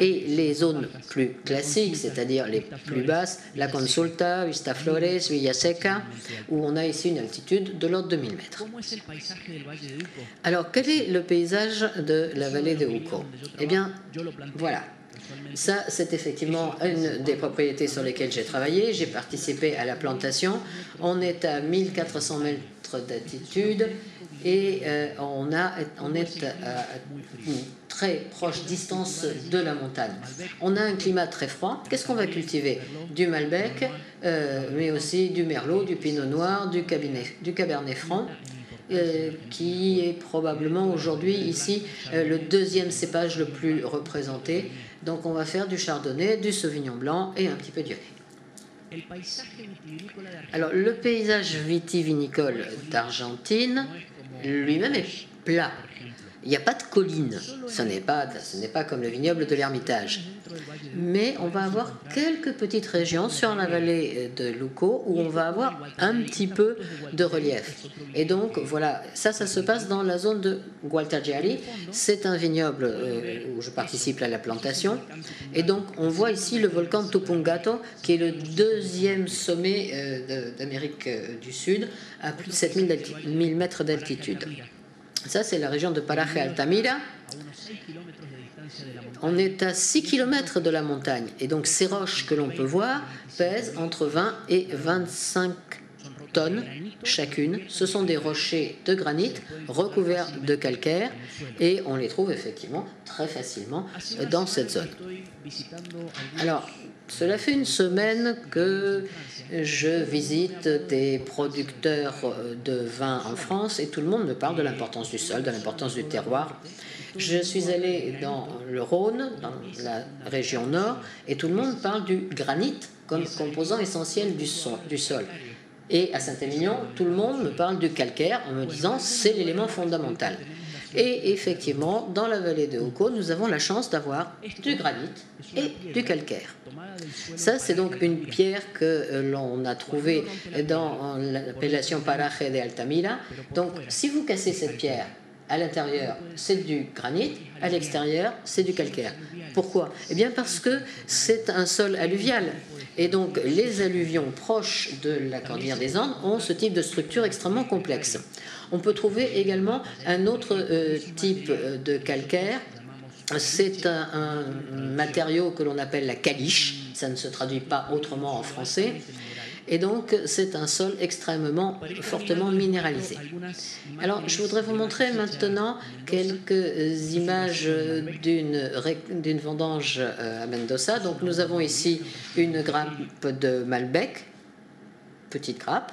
et les zones plus classiques, c'est-à-dire les plus basses, La Consulta, Vistaflores, Villaseca, où on a ici une altitude de l'ordre de 1000 mètres. Alors, quel est le paysage de la vallée de Uco Eh bien, voilà. Ça, c'est effectivement une des propriétés sur lesquelles j'ai travaillé. J'ai participé à la plantation. On est à 1400 mètres d'altitude et euh, on, est à une très proche distance de la montagne. On a un climat très froid. Qu'est-ce qu'on va cultiver? Du Malbec, euh, mais aussi du Merlot, du Pinot Noir, du, du Cabernet Franc. Euh, qui est probablement aujourd'hui ici le deuxième cépage le plus représenté. Donc on va faire du chardonnay, du sauvignon blanc et un petit peu de Alors le paysage vitivinicole d'Argentine lui-même est plat. Il n'y a pas de colline, ce n'est pas, comme le vignoble de l'Ermitage. Mais on va avoir quelques petites régions sur la vallée de Luco où on va avoir un petit peu de relief. Et donc voilà, ça, ça se passe dans la zone de Gualtagiari. C'est un vignoble euh, où je participe à la plantation. Et donc on voit ici le volcan Tupungato, qui est le deuxième sommet euh, d'Amérique euh, du Sud, à plus de 7000 mètres d'altitude. Ça, c'est la région de Paraje Altamira. On est à 6 km de la montagne. Et donc, ces roches que l'on peut voir pèsent entre 20 et 25 tonnes chacune. Ce sont des rochers de granit recouverts de calcaire et on les trouve effectivement très facilement dans cette zone. Alors, cela fait une semaine que je visite des producteurs de vin en France et tout le monde me parle de l'importance du sol, de l'importance du terroir. Je suis allé dans le Rhône, dans la région nord, et tout le monde parle du granit comme composant essentiel du, du sol. Et à Saint-Émilion, tout le monde me parle du calcaire en me disant c'est l'élément fondamental. Et effectivement, dans la vallée de Hoko, nous avons la chance d'avoir du granit et du calcaire. Ça, c'est donc une pierre que euh, l'on a trouvée dans l'appellation Paraje de Altamira. Donc, si vous cassez cette pierre, à l'intérieur, c'est du granit, à l'extérieur, c'est du calcaire. Pourquoi? Eh bien parce que c'est un sol alluvial. Et donc les alluvions proches de la cordillère des Andes ont ce type de structure extrêmement complexe. On peut trouver également un autre euh, type euh, de calcaire. C'est un, matériau que l'on appelle la caliche, ça ne se traduit pas autrement en français. Et donc, c'est un sol extrêmement fortement minéralisé. Alors, je voudrais vous montrer maintenant quelques images d'une vendange euh, à Mendoza. Donc, nous avons ici une grappe de Malbec, petite grappe.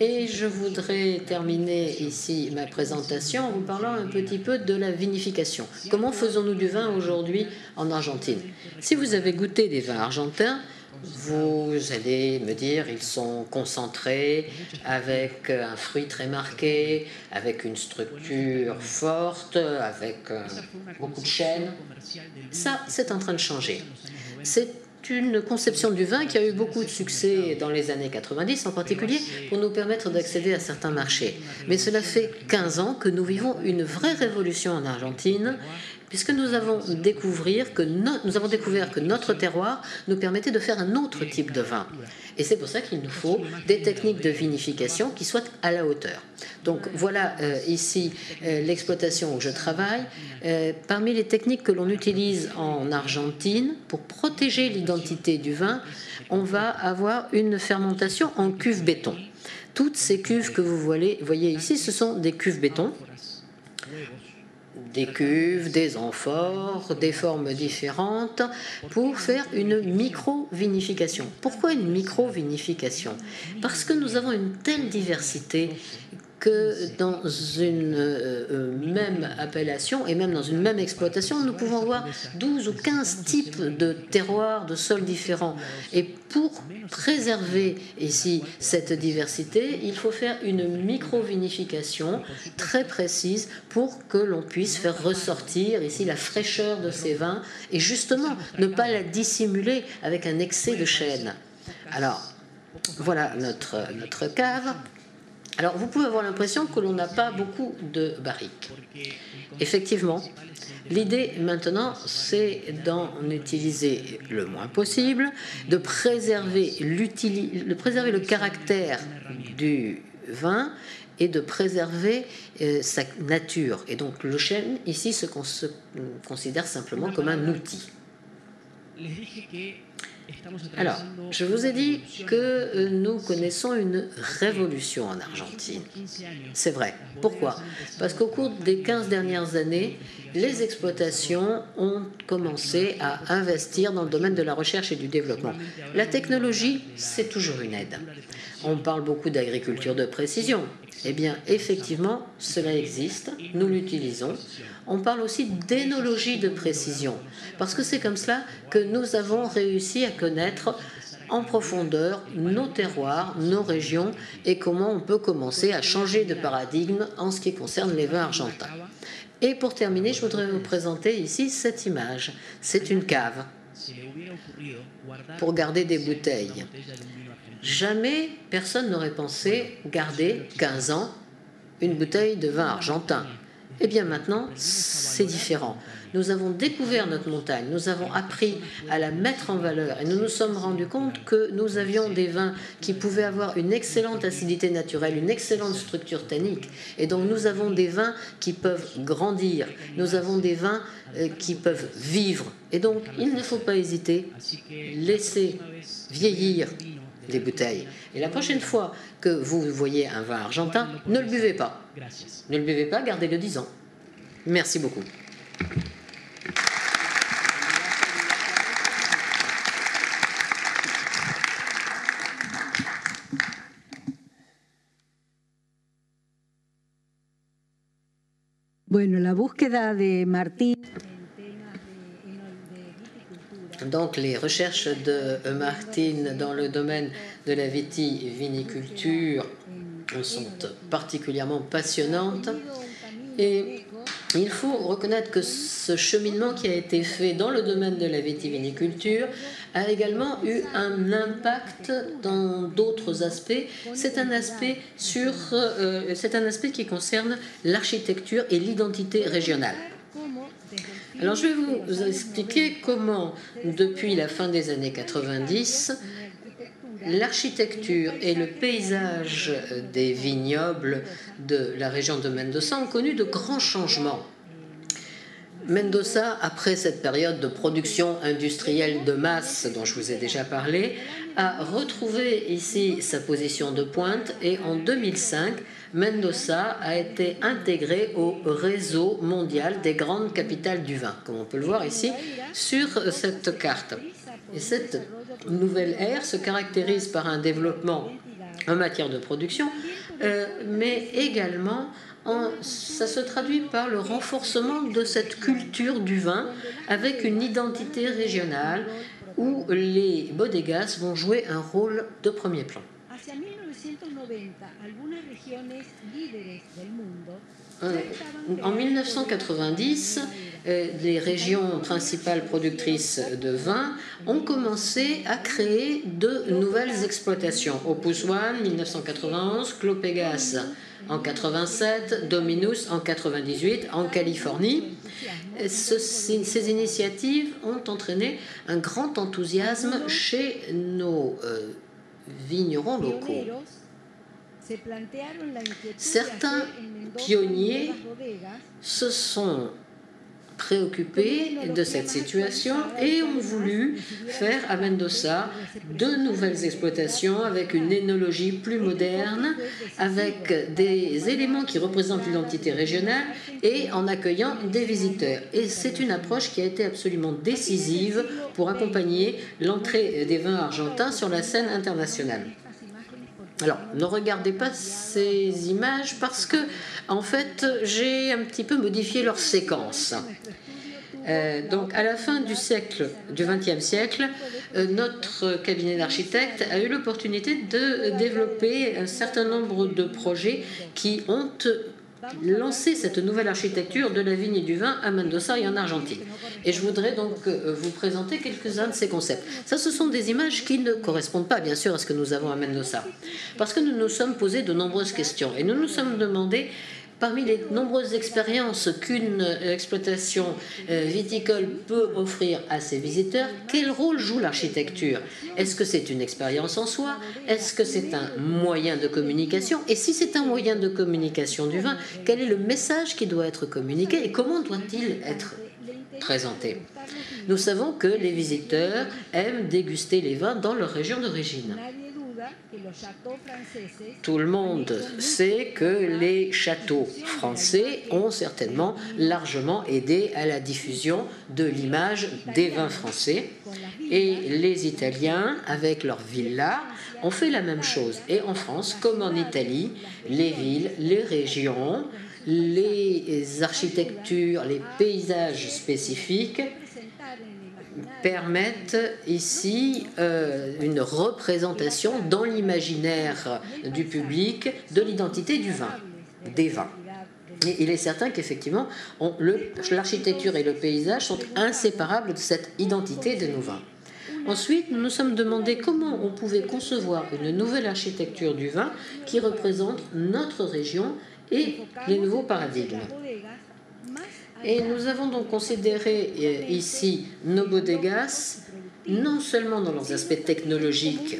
Et je voudrais terminer ici ma présentation en vous parlant un petit peu de la vinification. Comment faisons-nous du vin aujourd'hui en Argentine? Si vous avez goûté des vins argentins, vous allez me dire ils sont concentrés avec un fruit très marqué, avec une structure forte, avec euh, beaucoup de chêne. Ça, c'est en train de changer. C'est une conception du vin qui a eu beaucoup de succès dans les années 90, en particulier pour nous permettre d'accéder à certains marchés. Mais cela fait 15 ans que nous vivons une vraie révolution en Argentine puisque nous avons, découvert que nous avons découvert que notre terroir nous permettait de faire un autre type de vin. Et c'est pour ça qu'il nous faut des techniques de vinification qui soient à la hauteur. Donc voilà euh, ici euh, l'exploitation où je travaille. Euh, parmi les techniques que l'on utilise en Argentine pour protéger l'identité du vin, on va avoir une fermentation en cuve béton. Toutes ces cuves que vous voyez, voyez ici, ce sont des cuves béton des cuves, des amphores, des formes différentes, pour faire une micro-vinification. Pourquoi une micro-vinification? Parce que nous avons une telle diversité que dans une euh, euh, même appellation et même dans une même exploitation, nous pouvons avoir 12 ou 15 types de terroirs, de sols différents. Et pour préserver ici cette diversité, il faut faire une micro-vinification très précise pour que l'on puisse faire ressortir ici la fraîcheur de ces vins et justement ne pas la dissimuler avec un excès de chêne. Alors, voilà notre, notre cave. Alors, vous pouvez avoir l'impression que l'on n'a pas beaucoup de barriques. Effectivement, l'idée maintenant, c'est d'en utiliser le moins possible, de préserver, de préserver le caractère du vin et de préserver euh, sa nature. Et donc le chêne, ici, se considère simplement comme un outil. Alors, je vous ai dit que euh, nous connaissons une révolution en Argentine. C'est vrai. Pourquoi? Parce qu'au cours des 15 dernières années, les exploitations ont commencé à investir dans le domaine de la recherche et du développement. La technologie, c'est toujours une aide. On parle beaucoup d'agriculture de précision. Eh bien, effectivement, cela existe, nous l'utilisons. On parle aussi d'énologie de précision, parce que c'est comme cela que nous avons réussi à connaître en profondeur nos terroirs, nos régions et comment on peut commencer à changer de paradigme en ce qui concerne les vins argentins. Et pour terminer, je voudrais vous présenter ici cette image. C'est une cave pour garder des bouteilles. Jamais personne n'aurait pensé garder 15 ans une bouteille de vin argentin. Eh bien maintenant, c'est différent. Nous avons découvert notre montagne, nous avons appris à la mettre en valeur et nous nous sommes rendus compte que nous avions des vins qui pouvaient avoir une excellente acidité naturelle, une excellente structure tannique. Et donc nous avons des vins qui peuvent grandir, nous avons des vins euh, qui peuvent vivre. Et donc il ne faut pas hésiter, laisser vieillir les bouteilles. Et la prochaine fois que vous voyez un vin argentin, ne le buvez pas. Ne le buvez pas, gardez-le 10 ans. Merci beaucoup. Bueno, la búsqueda de Martín donc les recherches de Martine dans le domaine de la vitiviniculture sont particulièrement passionnantes. Et il faut reconnaître que ce cheminement qui a été fait dans le domaine de la vitiviniculture a également eu un impact dans d'autres aspects. C'est un aspect sur, euh, c'est un aspect qui concerne l'architecture et l'identité régionale. Alors je vais vous expliquer comment, depuis la fin des années 90, l'architecture et le paysage des vignobles de la région de Mendoza ont connu de grands changements. Mendoza, après cette période de production industrielle de masse dont je vous ai déjà parlé, a retrouvé ici sa position de pointe et en 2005, Mendoza a été intégré au réseau mondial des grandes capitales du vin, comme on peut le voir ici sur cette carte. Et cette nouvelle ère se caractérise par un développement en matière de production, euh, mais également ça se traduit par le renforcement de cette culture du vin avec une identité régionale où les bodegas vont jouer un rôle de premier plan. Euh, en 1990, euh, les régions principales productrices de vin ont commencé à créer de nouvelles exploitations. Opus One, 1991, Clopegas en 87, Dominus en 98, en Californie. ces initiatives ont entraîné un grand enthousiasme chez nos euh, vignerons locaux. Certains pionniers se sont préoccupés de cette situation et ont voulu faire à Mendoza de nouvelles exploitations avec une énologie plus moderne, avec des éléments qui représentent l'identité régionale et en accueillant des visiteurs. Et c'est une approche qui a été absolument décisive pour accompagner l'entrée des vins argentins sur la scène internationale. Alors, ne regardez pas ces images parce que, en fait, j'ai un petit peu modifié leur séquence. Euh, donc, à la fin du siècle, du XXe siècle, euh, notre cabinet d'architectes a eu l'opportunité de développer un certain nombre de projets qui ont lancé cette nouvelle architecture de la vigne et du vin à Mendoza et en Argentine. Et je voudrais donc euh, vous présenter quelques-uns de ces concepts. Ça, ce sont des images qui ne correspondent pas, bien sûr, à ce que nous avons à Mendoza. Parce que nous nous sommes posé de nombreuses questions et nous nous sommes demandé Parmi les nombreuses expériences qu'une exploitation euh, viticole peut offrir à ses visiteurs, quel rôle joue l'architecture? Est-ce que c'est une expérience en soi? Est-ce que c'est un moyen de communication? Et si c'est un moyen de communication du vin, quel est le message qui doit être communiqué et comment doit-il être présenté? Nous savons que les visiteurs aiment déguster les vins dans leur région d'origine. Tout le monde sait que les châteaux français ont certainement largement aidé à la diffusion de l'image des vins français. Et les Italiens, avec leurs villas, ont fait la même chose. Et en France, comme en Italie, les villes, les régions, les architectures, les paysages spécifiques permettent ici euh, une représentation dans l'imaginaire du public de l'identité du vin, des vins. Et il est certain qu'effectivement, l'architecture et le paysage sont inséparables de cette identité de nos vins. Ensuite, nous nous sommes demandé comment on pouvait concevoir une nouvelle architecture du vin qui représente notre région et les nouveaux paradigmes. Et nous avons donc considéré euh, ici nos bodegas, non seulement dans leurs aspects technologiques,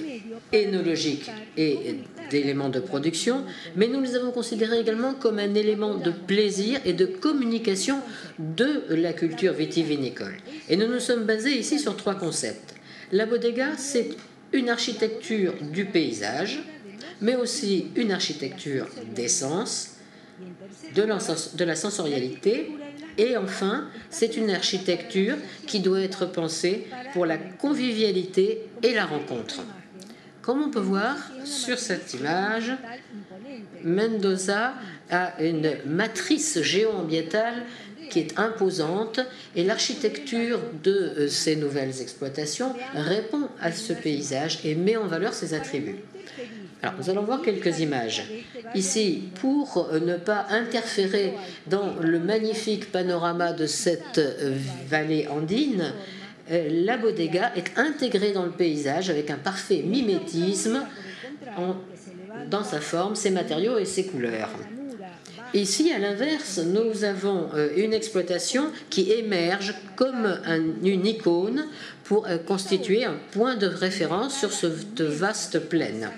énologiques et d'éléments de production, mais nous les avons considérés également comme un élément de plaisir et de communication de la culture vitivinicole. Et nous nous sommes basés ici sur trois concepts. La bodega, c'est une architecture du paysage, mais aussi une architecture d'essence, de la sensorialité et enfin, c'est une architecture qui doit être pensée pour la convivialité et la rencontre. Comme on peut voir sur cette image, Mendoza a une matrice géoambientale qui est imposante et l'architecture de euh, ces nouvelles exploitations répond à ce paysage et met en valeur ses attributs. Alors, nous allons voir quelques images. Ici, pour ne pas interférer dans le magnifique panorama de cette euh, vallée andine, euh, la bodega est intégrée dans le paysage avec un parfait mimétisme dans sa forme, ses matériaux et ses couleurs. Ici, à l'inverse, nous avons euh, une exploitation qui émerge comme une icône pour constituer un point de référence sur cette vaste plaine.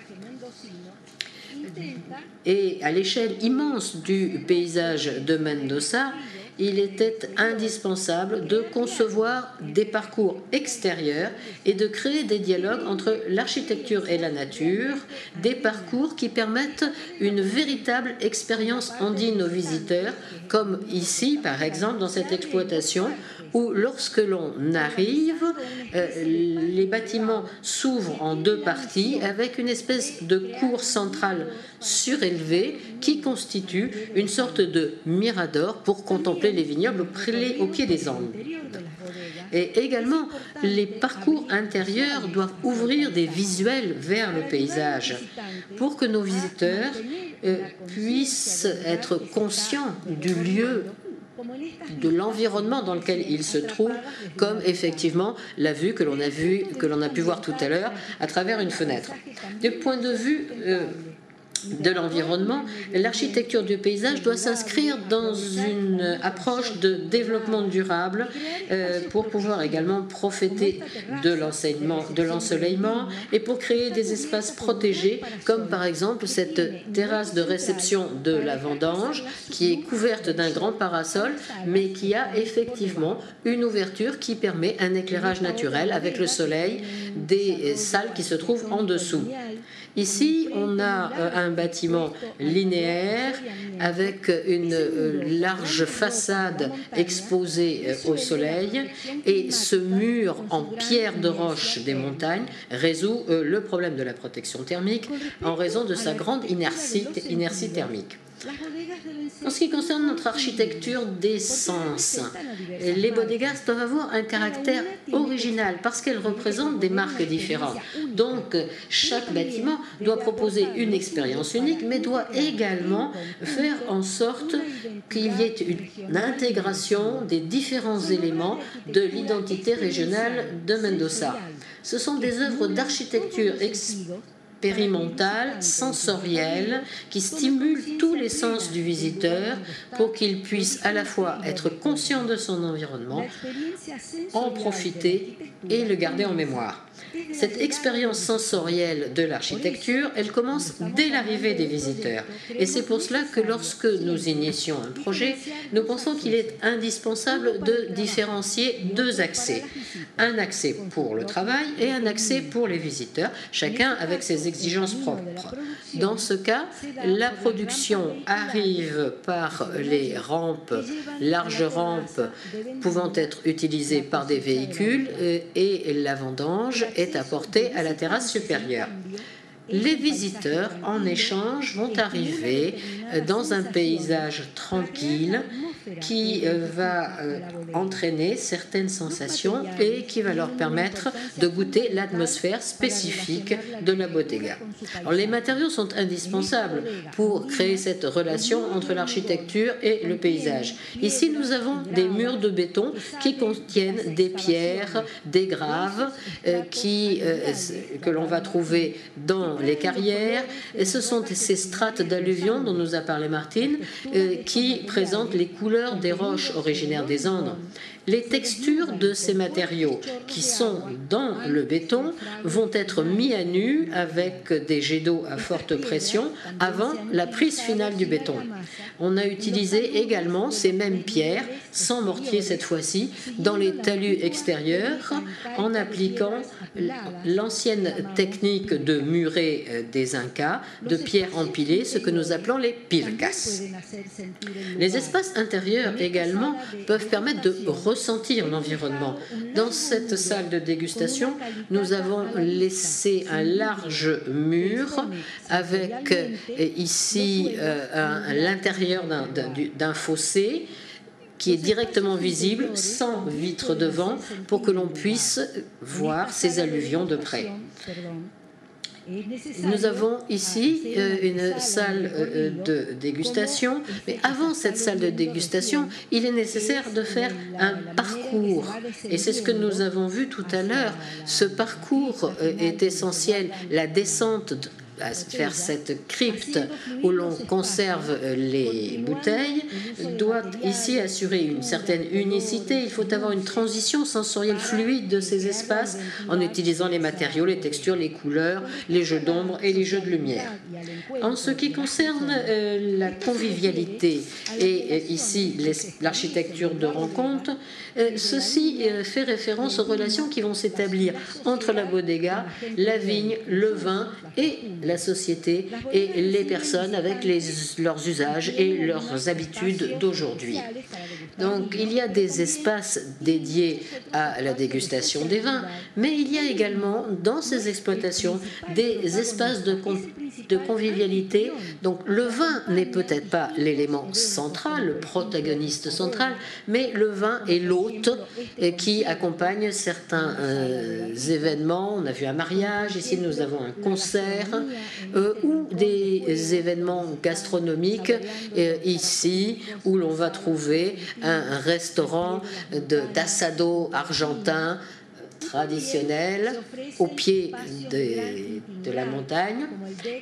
Et à l'échelle immense du paysage de Mendoza, il était indispensable de concevoir des parcours extérieurs et de créer des dialogues entre l'architecture et la nature, des parcours qui permettent une véritable expérience andine aux visiteurs, comme ici par exemple dans cette exploitation où lorsque l'on arrive, euh, les bâtiments s'ouvrent en deux parties avec une espèce de cour centrale surélevée qui constitue une sorte de mirador pour contempler les vignobles au pied des Andes. Et également, les parcours intérieurs doivent ouvrir des visuels vers le paysage pour que nos visiteurs euh, puissent être conscients du lieu de l'environnement dans lequel il se trouve, comme effectivement la vue que l'on a a pu voir tout à l'heure à travers une fenêtre. Du point de vue euh, de l'environnement, l'architecture du paysage doit s'inscrire dans une approche de développement durable euh, pour pouvoir également profiter de l'enseignement, de l'ensoleillement et pour créer des espaces protégés, comme par exemple cette terrasse de réception de la vendange qui est couverte d'un grand parasol, mais qui a effectivement une ouverture qui permet un éclairage naturel avec le soleil des salles qui se trouvent en dessous. Ici, on a euh, un bâtiment linéaire avec une euh, large façade exposée euh, au soleil et ce mur en pierre de roche des montagnes résout le problème de la protection thermique en raison de sa grande inertie, inertie thermique. En ce qui concerne notre architecture des sens, les bodegas doivent avoir un caractère original parce qu'elles représentent des marques différentes. Donc, chaque bâtiment doit proposer une expérience unique, mais doit également faire en sorte qu'il y ait une intégration des différents éléments de l'identité régionale de Mendoza. Ce sont des œuvres d'architecture expérimentale, sensorielle, qui stimulent tous les sens du visiteur pour qu'il puisse à la fois être conscient de son environnement, en profiter et le garder en mémoire. Cette expérience sensorielle de l'architecture, elle commence dès l'arrivée des visiteurs. Et c'est pour cela que lorsque nous initions un projet, nous pensons qu'il est indispensable de différencier deux accès. Un accès pour le travail et un accès pour les visiteurs, chacun avec ses exigences propres. Dans ce cas, la production arrive par les rampes, larges rampes pouvant être utilisées par des véhicules euh, et la vendange est apporté à la terrasse supérieure. Les visiteurs, en échange, vont arriver dans un paysage tranquille qui euh, va euh, entraîner certaines sensations et qui va leur permettre de goûter l'atmosphère spécifique de la. Alors, les matériaux sont indispensables pour créer cette relation entre l'architecture et le paysage. Ici, nous avons des murs de béton qui contiennent des pierres, des graves euh, que l'on va trouver dans les carrières. Et ce sont ces strates d'alluvions dont nous a parlé Martine qui présentent les couleurs des roches originaires des Andes les textures de ces matériaux qui sont dans le béton vont être mis à nu avec des jets d'eau à forte pression avant la prise finale du béton. On a utilisé également ces mêmes pierres, sans mortier cette fois-ci, dans les talus extérieurs en appliquant l'ancienne technique de muret euh, des Incas, de pierres empilées, ce que nous appelons les pilcas. Les espaces intérieurs également peuvent permettre de ressentir l'environnement. Dans cette salle de dégustation, nous avons laissé un large mur avec euh, ici euh, l'intérieur d'un fossé qui est directement visible, sans vitre devant, pour que l'on puisse voir ces alluvions de près. Nous avons ici euh, une salle euh, de dégustation, mais avant cette salle de dégustation, il est nécessaire de faire un parcours. Et c'est ce que nous avons vu tout à l'heure. Ce parcours euh, est essentiel. La descente à faire cette crypte où l'on conserve les bouteilles doit ici assurer une certaine unicité. Il faut avoir une transition sensorielle fluide de ces espaces en utilisant les matériaux, les textures, les couleurs, les jeux d'ombre et les jeux de lumière. En ce qui concerne euh, la convivialité et euh, ici l'architecture de rencontre, euh, ceci fait référence aux relations qui vont s'établir entre la bodega, la vigne, le vin et la société et les personnes avec les, leurs usages et leurs habitudes d'aujourd'hui. Donc il y a des espaces dédiés à la dégustation des vins, mais il y a également dans ces exploitations des espaces de, de convivialité. Donc le vin n'est peut-être pas l'élément central, le protagoniste central, mais le vin est l'hôte qui accompagne certains euh, événements. On a vu un mariage, ici nous avons un concert, euh, ou des événements gastronomiques euh, ici où l'on va trouver un restaurant d'assado argentin traditionnel au pied de, la montagne.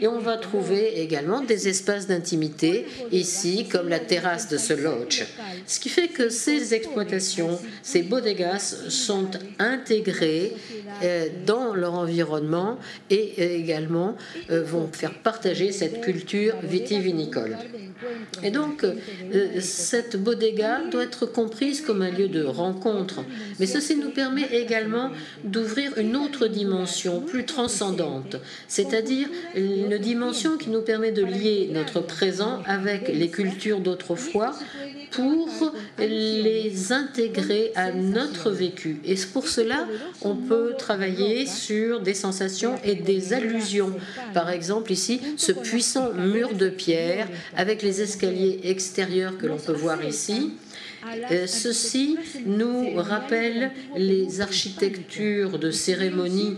Et on va trouver également des espaces d'intimité ici, comme la terrasse de ce lodge. Ce qui fait que ces exploitations, ces bodegas sont intégrées euh, dans leur environnement et euh, également euh, vont faire partager cette culture vitivinicole. Et donc, cette bodega doit être comprise comme un lieu de rencontre. Mais ceci nous permet également d'ouvrir une autre dimension plus transcendante, c'est-à-dire une dimension qui nous permet de lier notre présent avec les cultures d'autrefois pour les intégrer à notre vécu. Et pour cela, on peut travailler sur des sensations et des allusions. Par exemple, ici, ce puissant mur de pierre avec les escaliers extérieurs que l'on peut voir ici. Euh, ceci nous rappelle les architectures de cérémonie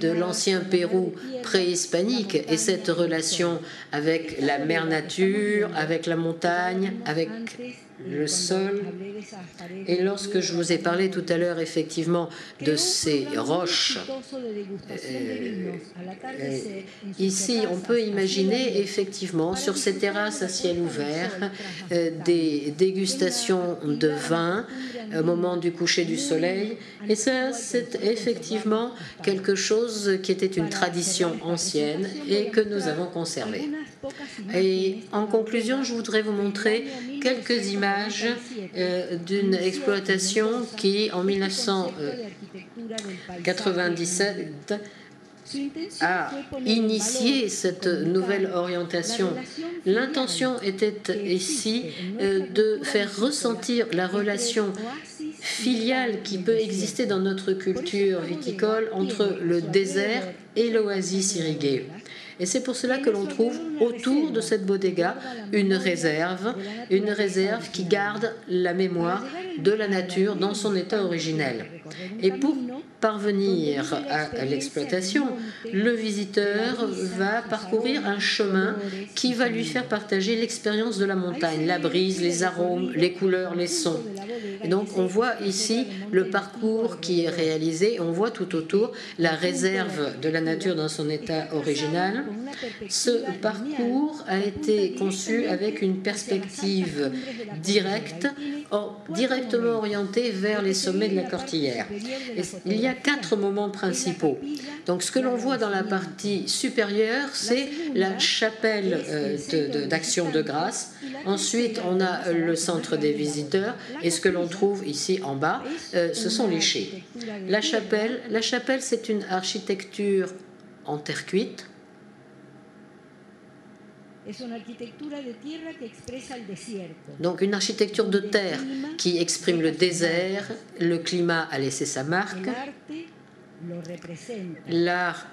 de l'ancien Pérou préhispanique et cette relation avec la mer nature, avec la montagne, avec le sol. Et lorsque je vous ai parlé tout à l'heure effectivement de ces roches, euh, euh, ici on peut imaginer effectivement sur ces terrasses à ciel ouvert euh, des dégustations de vin au moment du coucher du soleil. Et ça, c'est effectivement quelque chose qui était une tradition ancienne et que nous avons conservé. Et en conclusion, je voudrais vous montrer quelques images euh, d'une exploitation qui, en 1997, a initié cette nouvelle orientation. L'intention était ici euh, de faire ressentir la relation filiale qui peut exister dans notre culture viticole entre le désert et l'oasis irriguée. Et c'est pour cela que l'on trouve autour de cette bodega une réserve, une réserve qui garde la mémoire de la nature dans son état originel. Parvenir à l'exploitation, le visiteur va parcourir un chemin qui va lui faire partager l'expérience de la montagne, la brise, les arômes, les couleurs, les sons. Et donc on voit ici le parcours qui est réalisé, on voit tout autour la réserve de la nature dans son état original. Ce parcours a été conçu avec une perspective directe, directement orientée vers les sommets de la Cortillère. il y a quatre moments principaux. Donc ce que l'on voit dans la partie supérieure, c'est la chapelle euh, d'Action de, grâce. Ensuite, on a le centre des visiteurs. Et ce que l'on trouve ici en bas, euh, ce sont les chais. La chapelle, la chapelle c'est une architecture en terre cuite. Donc une architecture de terre qui exprime le désert, le climat a laissé sa marque. L'art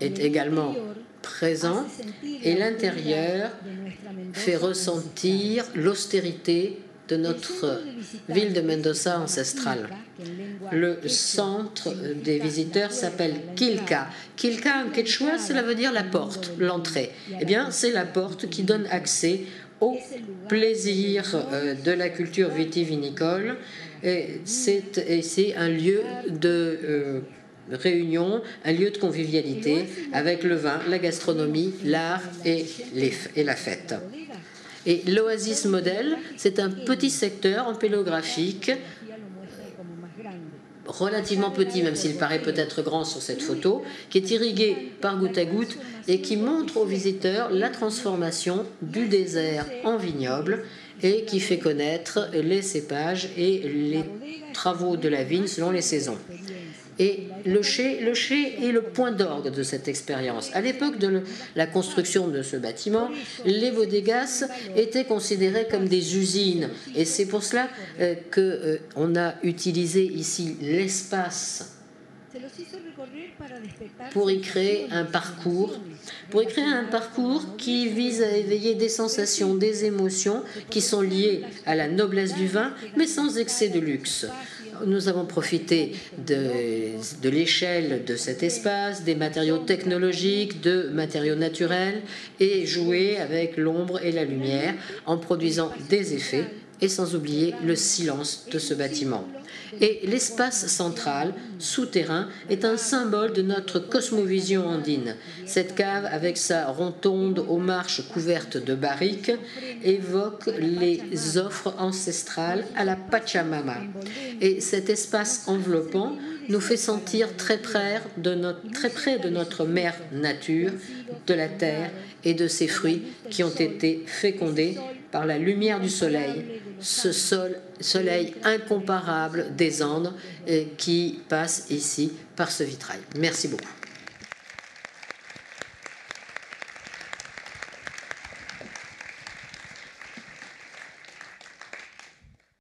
est également présent et l'intérieur fait ressentir l'austérité de notre ville de Mendoza ancestrale. Le centre des visiteurs s'appelle Kilka. Kilka en quechua, cela veut dire la porte, l'entrée. Eh bien, c'est la porte qui donne accès au plaisir euh, de la culture vitivinicole. C'est un lieu de euh, réunion, un lieu de convivialité avec le vin, la gastronomie, l'art et, et la fête. Et l'Oasis Model, c'est un petit secteur en pélographique, relativement petit, même s'il paraît peut-être grand sur cette photo, qui est irrigué par goutte à goutte et qui montre aux visiteurs la transformation du désert en vignoble et qui fait connaître les cépages et les travaux de la vigne selon les saisons. Et le chai, est le point d'orgue de cette expérience. À l'époque de la construction de ce bâtiment, les bodegas étaient considérés comme des usines. Et c'est pour cela euh, qu'on euh, a utilisé ici l'espace pour y créer pour y créer un parcours qui vise à éveiller des sensations, des émotions qui sont liées à la noblesse du vin, mais sans excès de luxe. Nous avons profité de, l'échelle de cet espace, des matériaux technologiques, de matériaux naturels et joué avec l'ombre et la lumière en produisant des effets et sans oublier le silence de ce bâtiment. Et l'espace central, souterrain, est un symbole de notre cosmovision andine. Cette cave, avec sa rontonde aux marches couvertes de barriques, évoque les offres ancestrales à la Pachamama. Et cet espace enveloppant nous fait sentir très près de notre, très près de notre mère nature, de la terre et de ses fruits qui ont été fécondés par la lumière du soleil, ce sol, soleil incomparable des Andes qui passe ici par ce vitrail. Merci beaucoup.